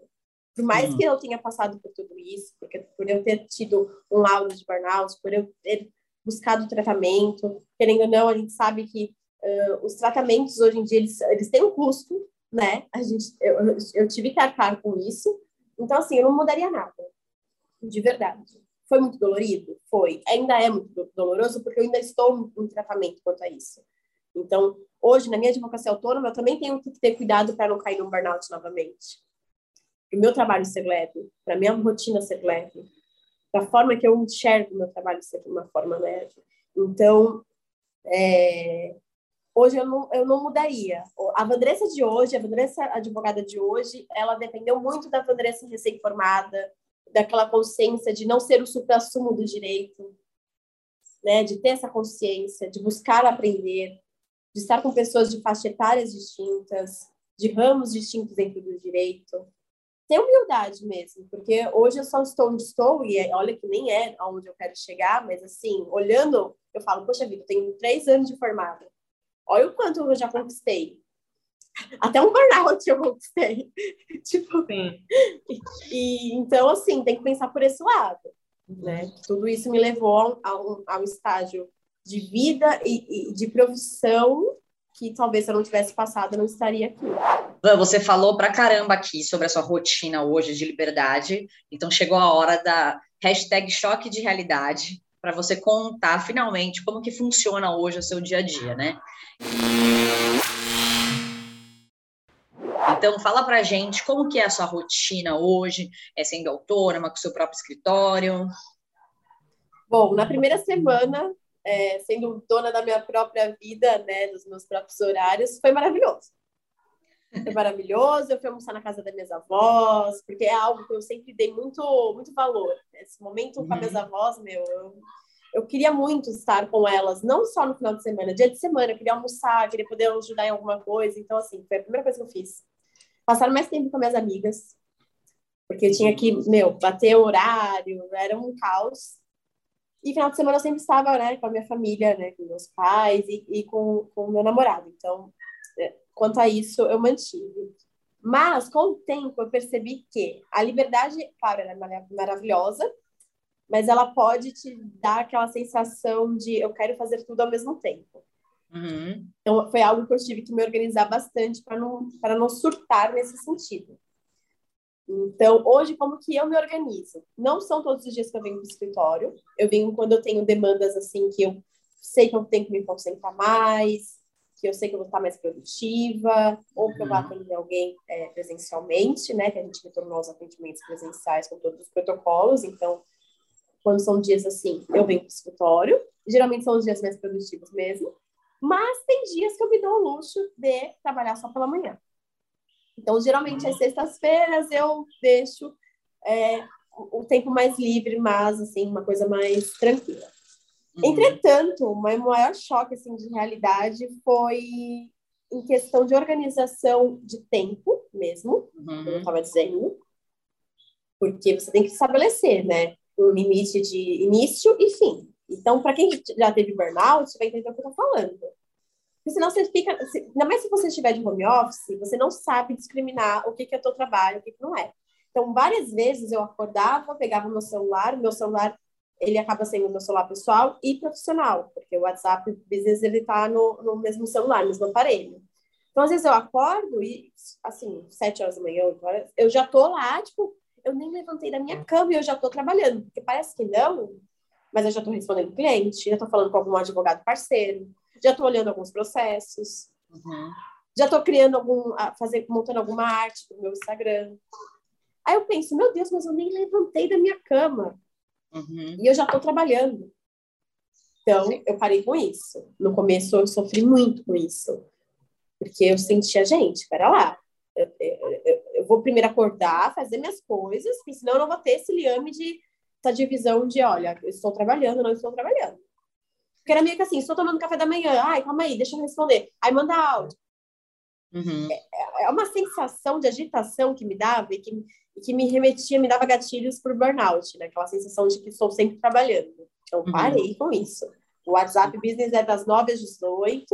Por mais uhum. que eu tenha passado por tudo isso, porque, por eu ter tido um laudo de burnout, por eu ter buscado tratamento, querendo ou não, a gente sabe que uh, os tratamentos hoje em dia, eles, eles têm um custo, né? A gente, eu, eu tive que arcar com isso. Então, assim, eu não mudaria nada, de verdade. Foi muito dolorido? Foi. Ainda é muito doloroso, porque eu ainda estou em tratamento quanto a isso. Então, hoje, na minha advocacia autônoma, eu também tenho que ter cuidado para não cair num burnout novamente. Para o meu trabalho ser leve, para a minha rotina ser leve. da forma que eu enxergo o meu trabalho ser de uma forma leve. Então, é, hoje eu não, eu não mudaria. A Vandressa de hoje, a Vandressa advogada de hoje, ela dependeu muito da Vandressa recém-formada, daquela consciência de não ser o supra-sumo do direito, né, de ter essa consciência, de buscar aprender, de estar com pessoas de faixa etárias distintas, de ramos distintos dentro do direito. Ter humildade mesmo, porque hoje eu só estou onde estou, e olha que nem é aonde eu quero chegar, mas assim, olhando, eu falo, poxa vida, eu tenho três anos de formada. Olha o quanto eu já conquistei. Até um burnout eu conquistei. tipo, Sim. E, e, então, assim, tem que pensar por esse lado. Né? Tudo isso me levou a um, a um estágio de vida e, e, de profissão que talvez se eu não tivesse passado, eu não estaria aqui. Você falou pra caramba aqui sobre a sua rotina hoje de liberdade, então chegou a hora da hashtag choque de realidade para você contar finalmente como que funciona hoje o seu dia a dia, né? Então, fala pra gente como que é a sua rotina hoje, é sendo autônoma, com o seu próprio escritório. Bom, na primeira semana, é, sendo dona da minha própria vida, né, dos meus próprios horários, foi maravilhoso. Foi maravilhoso, eu fui almoçar na casa das minhas avós, porque é algo que eu sempre dei muito, muito valor. Esse momento uhum. com as minhas avós, meu, eu, eu queria muito estar com elas, não só no final de semana, dia de semana, eu queria almoçar, queria poder ajudar em alguma coisa. Então, assim, foi a primeira coisa que eu fiz passar mais tempo com minhas amigas, porque eu tinha que, meu, bater horário, era um caos. E final de semana eu sempre estava, né, com a minha família, né, com meus pais e, e com, com o meu namorado. Então, é, quanto a isso, eu mantive. Mas, com o tempo, eu percebi que a liberdade, claro, ela é maravilhosa, mas ela pode te dar aquela sensação de eu quero fazer tudo ao mesmo tempo. Uhum. Então, foi algo que eu tive que me organizar bastante para não, não surtar nesse sentido. Então, hoje, como que eu me organizo? Não são todos os dias que eu venho para o escritório. Eu venho quando eu tenho demandas, assim, que eu sei que eu tenho que me concentrar mais, que eu sei que eu vou estar mais produtiva, ou que eu vou uhum. atender alguém é, presencialmente, né? Que a gente retornou aos atendimentos presenciais com todos os protocolos. Então, quando são dias assim, eu venho para o escritório. Geralmente são os dias mais produtivos mesmo. Mas tem dias que eu me dou o luxo de trabalhar só pela manhã. Então, geralmente, às sextas-feiras eu deixo é, o tempo mais livre, mas, assim, uma coisa mais tranquila. Uhum. Entretanto, o meu maior choque, assim, de realidade foi em questão de organização de tempo mesmo, uhum. como eu estava dizendo, porque você tem que estabelecer, né, um limite de início e fim. Então, para quem já teve burnout, você vai entender o que eu estou falando. Porque senão você fica. Se, ainda mais se você estiver de home office, você não sabe discriminar o que, que é o teu trabalho, o que, que não é. Então, várias vezes eu acordava, pegava meu celular, meu celular ele acaba sendo meu celular pessoal e profissional, porque o WhatsApp Business ele tá no, no mesmo celular, no mesmo aparelho. Então, às vezes eu acordo e, assim, sete horas da manhã, eu já tô lá, tipo, eu nem levantei da minha cama e eu já tô trabalhando, porque parece que não, mas eu já estou respondendo cliente, já estou falando com algum advogado parceiro, já estou olhando alguns processos, uhum. já estou criando algum, fazer, montando alguma arte para o meu Instagram. Aí eu penso, meu Deus, mas eu nem levantei da minha cama uhum. e eu já estou trabalhando. Então, eu parei com isso. No começo, eu sofri muito com isso. Porque eu sentia, gente, espera lá. Eu, eu, eu, vou primeiro acordar, fazer minhas coisas, porque senão eu não vou ter esse liame de essa divisão de, olha, eu estou trabalhando, não estou trabalhando. Porque era meio que assim, estou tomando café da manhã, ai, calma aí, deixa eu responder. Aí manda áudio. Uhum. É, é, uma sensação de agitação que me dava e que, e que me remetia, me dava gatilhos o burnout, né? Aquela sensação de que estou sempre trabalhando. Então, uhum. parei com isso. O WhatsApp Business é das 9 às 18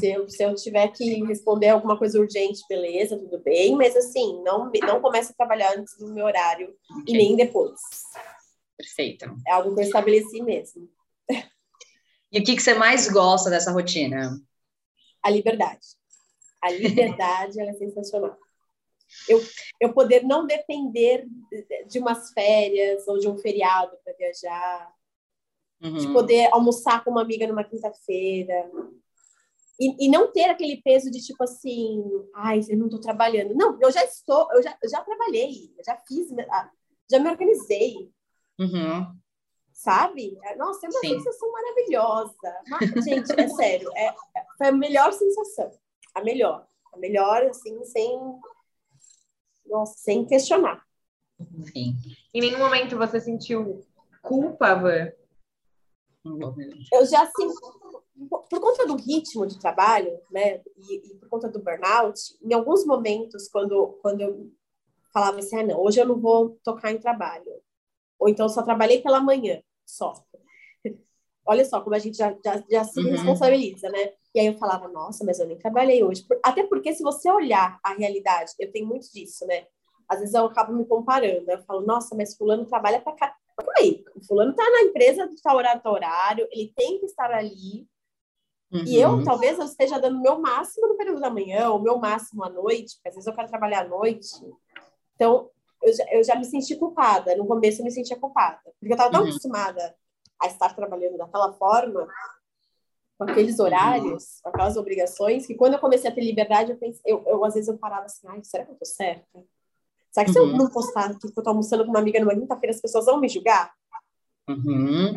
se eu, se eu tiver que responder alguma coisa urgente, beleza, tudo bem, mas assim, não, não comece a trabalhar antes do meu horário okay. e nem depois. Perfeito. É algo que eu estabeleci mesmo. E o que, que você mais gosta dessa rotina? A liberdade. A liberdade é sensacional. Eu, eu poder não depender de umas férias ou de um feriado para viajar, uhum. de poder almoçar com uma amiga numa quinta-feira, e, e, não ter aquele peso de tipo assim, ai, eu não estou trabalhando. Não, eu já estou, eu já, eu já trabalhei, eu já fiz, já me organizei. Uhum. Sabe? É, nossa, é uma Sim. sensação maravilhosa. Mas, gente, é sério, é, foi a melhor sensação. A melhor. A melhor, assim, sem. Nossa, sem questionar. Sim. Em nenhum momento você sentiu culpa, Van? Eu já sinto, por conta do ritmo de trabalho, né, e, e, por conta do burnout, em alguns momentos, quando, quando eu falava assim, ah, não, hoje eu não vou tocar em trabalho, ou então só trabalhei pela manhã, só. Olha só como a gente já, já, já se uhum. responsabiliza, né? E aí eu falava, nossa, mas eu nem trabalhei hoje. Até porque se você olhar a realidade, eu tenho muito disso, né? Às vezes eu acabo me comparando, eu falo, nossa, mas fulano trabalha pra cá. Calma aí, o fulano tá na empresa de tal horário, tal horário, ele tem que estar ali, Uhum. E eu, talvez, eu esteja dando o meu máximo no período da manhã, ou o meu máximo à noite, porque às vezes eu quero trabalhar à noite. Então, eu já, eu já me senti culpada. No começo, eu me sentia culpada. Porque eu estava tão uhum. acostumada a estar trabalhando daquela forma, com aqueles uhum. horários, com aquelas obrigações, que quando eu comecei a ter liberdade, eu, pensei, eu, eu às vezes eu parava assim, ai, será que eu tô certa? Será que se eu uhum. não postar que eu tô almoçando com uma amiga numa quinta-feira, as pessoas vão me julgar? Uhum.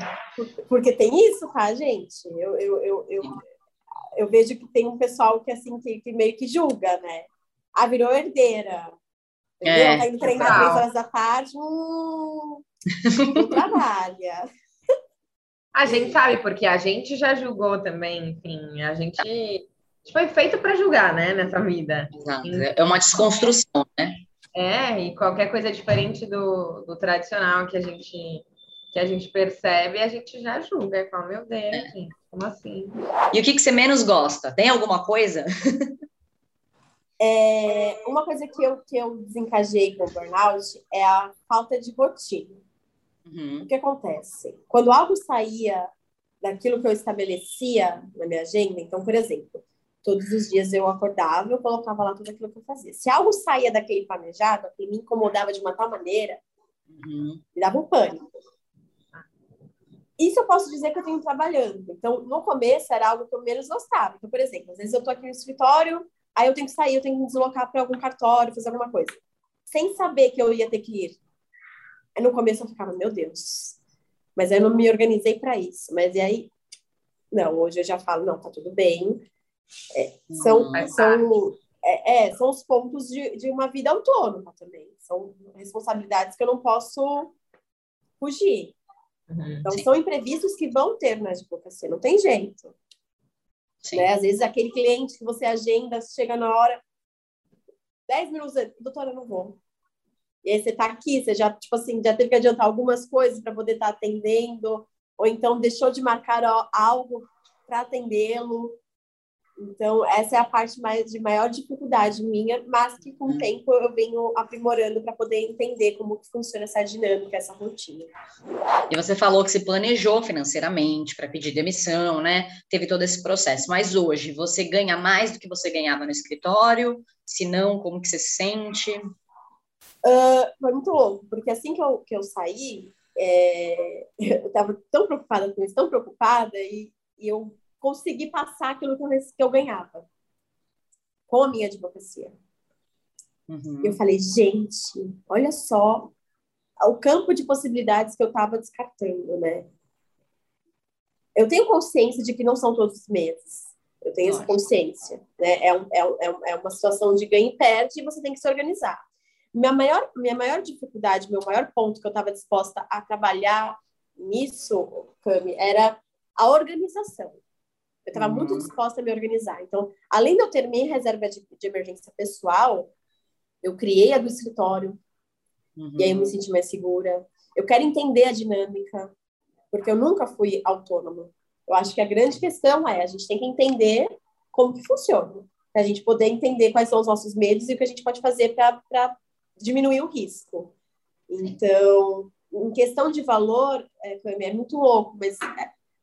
Porque tem isso, tá, gente? Eu, eu, eu, eu, eu, vejo que tem um pessoal que, assim, que, que meio que julga, né? Ah, virou herdeira. Entendeu? É, tá indo treinar três horas da tarde, hum, não trabalha. A gente sabe, porque a gente já julgou também, enfim, a gente foi feito para julgar, né, nessa vida. Exato. É uma desconstrução, né? É, e qualquer coisa diferente do, do tradicional que a gente que a gente percebe, a gente já julga. Fala, meu Deus, é. gente, como assim? E o que, que você menos gosta? Tem alguma coisa? É, uma coisa que eu, que eu desencajei com o burnout é a falta de rotina. Uhum. O que acontece? Quando algo saía daquilo que eu estabelecia na minha agenda, então, por exemplo, todos os dias eu acordava, eu colocava lá tudo aquilo que eu fazia. Se algo saía daquele planejado, aquilo me incomodava de uma tal maneira, uhum. me dava um pânico. Isso eu posso dizer que eu tenho trabalhando. Então, no começo era algo que eu menos gostava. Então, por exemplo, às vezes eu tô aqui no escritório, aí eu tenho que sair, eu tenho que me deslocar para algum cartório, fazer alguma coisa. Sem saber que eu ia ter que ir. Aí no começo eu ficava, meu Deus. Mas aí eu não me organizei para isso. Mas e aí, não, hoje eu já falo, não, tá tudo bem. É, são, hum, são, é, é, são os pontos de, de uma vida autônoma também. São responsabilidades que eu não posso fugir. Uhum, então, sim. são imprevistos que vão ter na advocacia, não tem jeito. Né? Às vezes, aquele cliente que você agenda, chega na hora, 10 minutos, doutora, eu não vou. E aí você está aqui, você já, tipo assim, já teve que adiantar algumas coisas para poder estar tá atendendo, ou então deixou de marcar algo para atendê-lo. Então, essa é a parte mais, de maior dificuldade minha, mas que com o uhum. tempo eu venho aprimorando para poder entender como que funciona essa dinâmica, essa rotina. E você falou que se planejou financeiramente para pedir demissão, né? Teve todo esse processo. Mas hoje, você ganha mais do que você ganhava no escritório? Se não, como que você se sente? Uh, foi muito louco, porque assim que eu, que eu saí, é, eu estava tão preocupada com isso, tão preocupada, e, e eu conseguir passar aquilo que eu, que eu ganhava com a minha advocacia. Uhum. Eu falei, gente, olha só o campo de possibilidades que eu estava descartando, né? Eu tenho consciência de que não são todos os meses. Eu tenho Nossa. essa consciência. Né? É, um, é, um, é uma situação de ganho e perde e você tem que se organizar. Minha maior, minha maior dificuldade, meu maior ponto que eu estava disposta a trabalhar nisso, Cami, era a organização. Eu estava uhum. muito disposta a me organizar. Então, além de eu ter minha reserva de, de emergência pessoal, eu criei a do escritório. Uhum. E aí eu me senti mais segura. Eu quero entender a dinâmica, porque eu nunca fui autônoma. Eu acho que a grande questão é a gente tem que entender como que funciona, para a gente poder entender quais são os nossos medos e o que a gente pode fazer para diminuir o risco. Então, em questão de valor, é, é muito louco, mas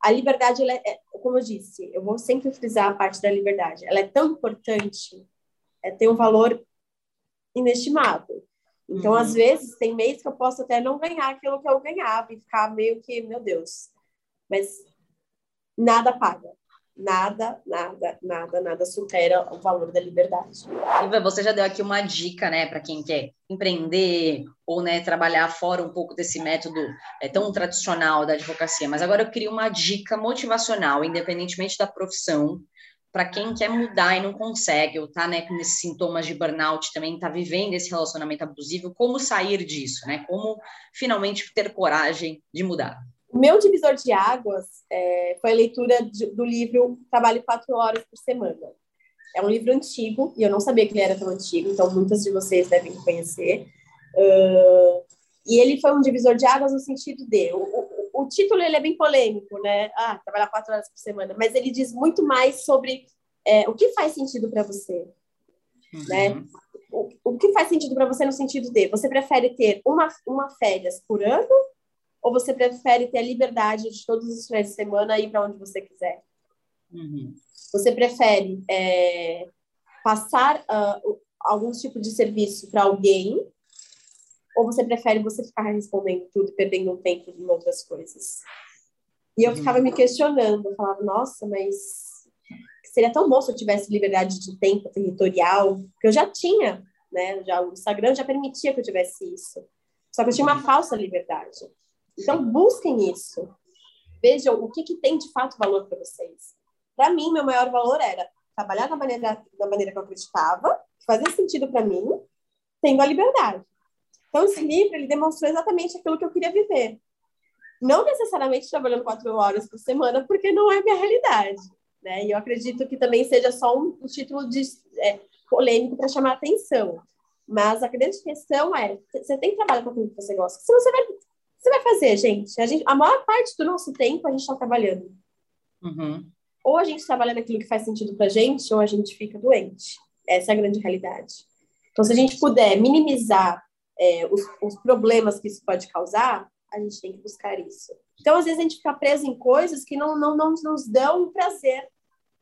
a liberdade, ela é, como eu disse, eu vou sempre frisar a parte da liberdade. Ela é tão importante, é, tem um valor inestimável. Então, uhum. às vezes, tem meses que eu posso até não ganhar aquilo que eu ganhava e ficar meio que, meu Deus. Mas nada paga. nada, nada, nada, nada supera o valor da liberdade. Iva, você já deu aqui uma dica, né, para quem quer empreender ou, né, trabalhar fora um pouco desse método é, tão tradicional da advocacia, mas agora eu queria uma dica motivacional, independentemente da profissão, para quem quer mudar e não consegue, ou está né, com esses sintomas de burnout, também está vivendo esse relacionamento abusivo, como sair disso, né? Como finalmente ter coragem de mudar. O meu divisor de águas é, foi a leitura de, do livro Trabalho Quatro Horas por Semana. É um livro antigo, e eu não sabia que ele era tão antigo, então muitas de vocês devem conhecer. Uh, e ele foi um divisor de águas no sentido de... O, o, o título ele é bem polêmico, né? Ah, trabalhar quatro horas por semana. Mas ele diz muito mais sobre é, o que faz sentido para você, uhum. né? O, o que faz sentido para você no sentido de você prefere ter uma, uma férias por ano ou você prefere ter a liberdade de todos os finais de semana ir para onde você quiser? Uhum. Você prefere é, passar uh, algum tipo de serviço para alguém ou você prefere você ficar respondendo tudo e perdendo um tempo em outras coisas? E eu uhum. ficava me questionando, eu falava, nossa, mas seria tão bom se eu tivesse liberdade de tempo territorial, porque eu já tinha, né? Já, o Instagram já permitia que eu tivesse isso. Só que eu tinha uma falsa liberdade. Então, busquem isso. Vejam o que, que tem de fato valor para vocês. Para mim, meu maior valor era trabalhar da maneira, da maneira que eu acreditava, fazia sentido para mim, tendo a liberdade. Então, esse livro, ele demonstrou exatamente aquilo que eu queria viver. Não necessariamente trabalhando quatro horas por semana, porque não é minha realidade. Né? E eu acredito que também seja só um, um título de, é, polêmico para chamar atenção. Mas a grande questão é, você tem que trabalhar com aquilo que você gosta. Senão você vai você vai fazer, gente? A, gente, a maior parte do nosso tempo a gente está trabalhando. Uhum. Ou a gente trabalha naquilo que faz sentido para gente, ou a gente fica doente. Essa é a grande realidade. Então, se a gente puder minimizar é, os, os, problemas que isso pode causar, a gente tem que buscar isso. Então, às vezes, a gente fica preso em coisas que não, não, não nos dão o prazer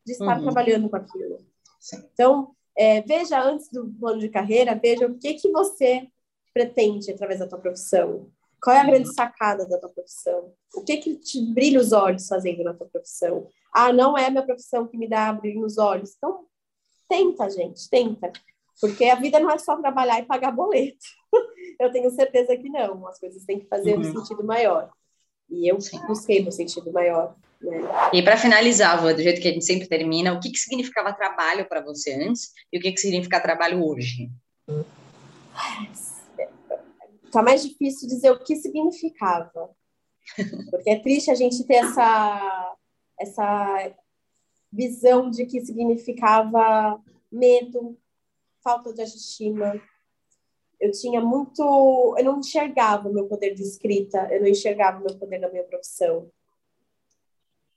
de estar uhum. trabalhando com aquilo. Sim. Então, é, veja antes do plano de carreira, veja o que, que você pretende através da tua profissão. Qual é a grande sacada da tua profissão? O que que te brilha os olhos fazendo na tua profissão? Ah, não é a minha profissão que me dá brilho nos olhos. Então, tenta, gente, tenta. Porque a vida não é só trabalhar e pagar boleto. eu tenho certeza que não. As coisas têm que fazer uhum. um sentido maior. E eu busquei meu sentido maior. Né? E para finalizar, do jeito que a gente sempre termina, o que, que significava trabalho para você antes e o que, que significa trabalho hoje? Tá mais difícil dizer o que significava. Porque é triste a gente ter essa, essa visão de que significava medo, falta de autoestima. Eu tinha muito. Eu não enxergava o meu poder de escrita, eu não enxergava o meu poder na minha profissão.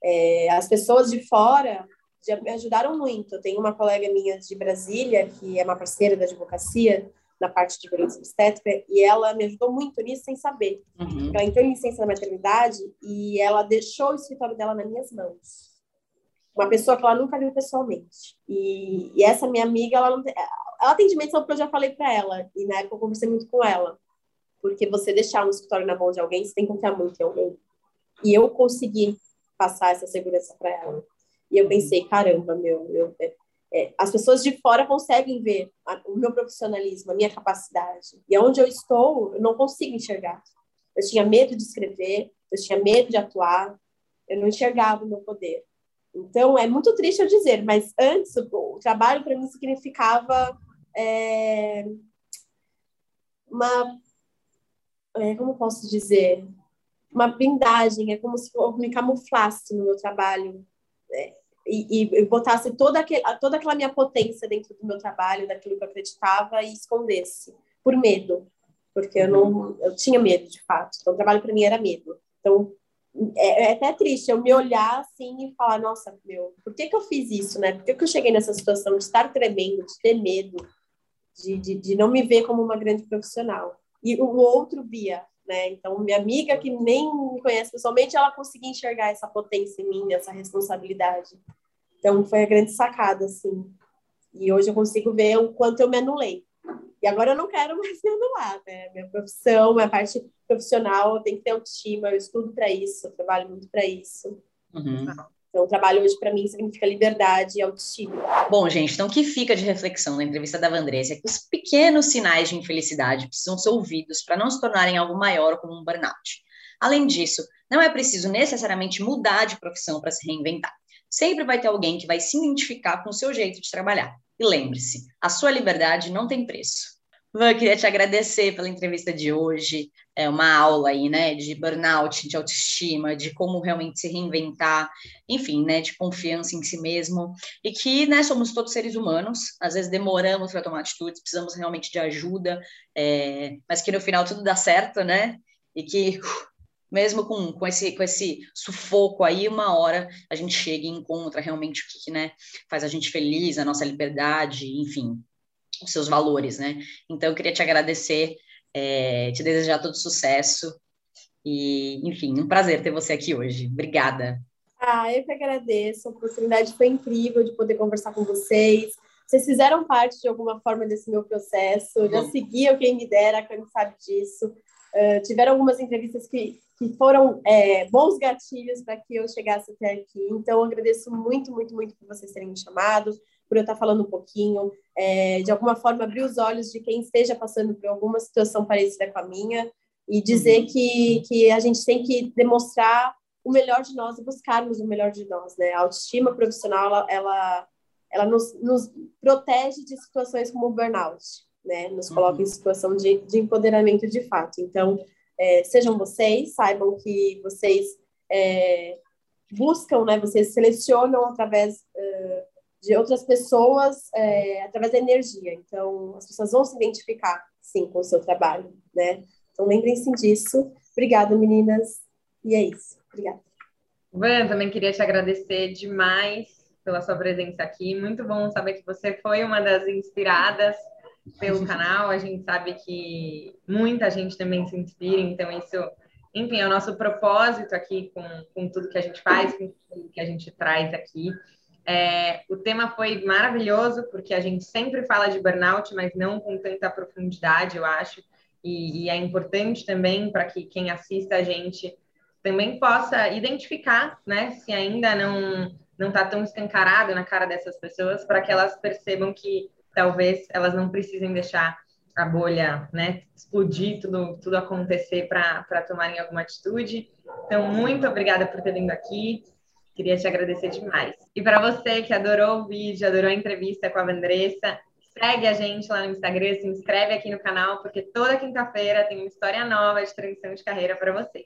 É, as pessoas de fora já me ajudaram muito. Eu tenho uma colega minha de Brasília, que é uma parceira da advocacia, na parte de violência obstétrica, e ela me ajudou muito nisso sem saber. Uhum. Ela entrou em licença na maternidade e ela deixou o escritório dela nas minhas mãos. Uma pessoa que ela nunca viu pessoalmente. E, e ela minha amiga, ela, não ela tem dimensão porque eu já falei para ela, e na época eu conversei muito com ela. Porque você deixar um escritório na mão de alguém, você tem que confiar muito em alguém. E eu consegui passar essa segurança para ela. E eu pensei, caramba, meu, eu, é, as pessoas de fora conseguem ver a, o meu profissionalismo, a minha capacidade. E onde eu estou, eu não consigo enxergar. Eu tinha medo de escrever, eu tinha medo de atuar, eu não enxergava o meu poder. Então, é muito triste eu dizer, mas antes o, o trabalho para mim significava é, uma. É, como posso dizer? Uma blindagem, é como se eu me camuflasse no meu trabalho. É, e, e botasse toda, aquele, toda aquela minha potência dentro do meu trabalho, daquilo que eu acreditava e escondesse por medo, porque eu não eu tinha medo de fato. Então, o trabalho para mim era medo. Então, é, é, até triste eu me olhar assim e falar: nossa, meu, por que, que eu fiz isso, né? Por que, que eu cheguei nessa situação de estar tremendo, de ter medo, de, de, de não me ver como uma grande profissional? E o outro via, né? Então, minha amiga que nem me conhece pessoalmente, ela conseguia enxergar essa potência em mim, essa responsabilidade. Então, foi a grande sacada, assim. E hoje eu consigo ver o quanto eu me anulei. E agora eu não quero mais me anular, né? Minha profissão, minha parte profissional, eu tenho que ter autoestima, eu estudo para isso, eu trabalho muito para isso. Uhum. Então, o trabalho hoje, para mim, significa liberdade e autoestima. Bom, gente, então o que fica de reflexão na entrevista da Vandressa é que os pequenos sinais de infelicidade precisam ser ouvidos para não se tornarem algo maior como um burnout. Além disso, não é preciso necessariamente mudar de profissão para se reinventar. Sempre vai ter alguém que vai se identificar com o seu jeito de trabalhar. E lembre-se, a sua liberdade não tem preço. Van, queria te agradecer pela entrevista de hoje. É uma aula aí, né, de burnout, de autoestima, de como realmente se reinventar, enfim, né, de confiança em si mesmo. E que, né, somos todos seres humanos, às vezes demoramos para tomar atitudes, precisamos realmente de ajuda, é, mas que no final tudo dá certo, né? E que, mesmo com, com, esse, com esse sufoco aí, uma hora a gente chega e encontra realmente o que, né, faz a gente feliz, a nossa liberdade, enfim, os seus valores, né? Então, eu queria te agradecer, é, te desejar todo sucesso e, enfim, um prazer ter você aqui hoje. Obrigada. Ah, eu que agradeço. A oportunidade foi incrível de poder conversar com vocês. Vocês fizeram parte de alguma forma desse meu processo. Eu já uhum. seguia o Quem Me Dera, quem sabe disso. Uh, tiveram algumas entrevistas que, que foram é, bons gatilhos para que eu chegasse até aqui. Então, eu agradeço muito, muito, muito por vocês terem me chamado por eu estar falando um pouquinho, é, de alguma forma abrir os olhos de quem esteja passando por alguma situação parecida com a minha e dizer uhum. que, que a gente tem que demonstrar o melhor de nós e buscarmos o melhor de nós, né? A autoestima profissional, ela, ela, ela nos, nos protege de situações como o burnout, né? Nos coloca uhum. em situação de, de empoderamento de fato. Então, é, sejam vocês, saibam que vocês é, buscam, né? Vocês selecionam através uh, de outras pessoas é, através da energia. Então, as pessoas vão se identificar, sim, com o seu trabalho, né? Então, lembrem-se disso. Obrigada, meninas. E é isso. Obrigada. Van, também queria te agradecer demais pela sua presença aqui. Muito bom saber que você foi uma das inspiradas pelo canal. A gente sabe que muita gente também se inspira, então isso, enfim, é o nosso propósito aqui com, com tudo que a gente faz, com tudo que a gente traz aqui. É, o tema foi maravilhoso, porque a gente sempre fala de burnout, mas não com tanta profundidade, eu acho. E, e é importante também para que quem assista a gente também possa identificar, né, se ainda não não está tão escancarado na cara dessas pessoas, para que elas percebam que talvez elas não precisem deixar a bolha, né, explodir, tudo, tudo acontecer para tomarem alguma atitude. Então, muito obrigada por ter vindo aqui. Queria te agradecer demais. E para você que adorou o vídeo, adorou a entrevista com a Andressa, segue a gente lá no Instagram, se inscreve aqui no canal, porque toda quinta-feira tem uma história nova de transição de carreira para você.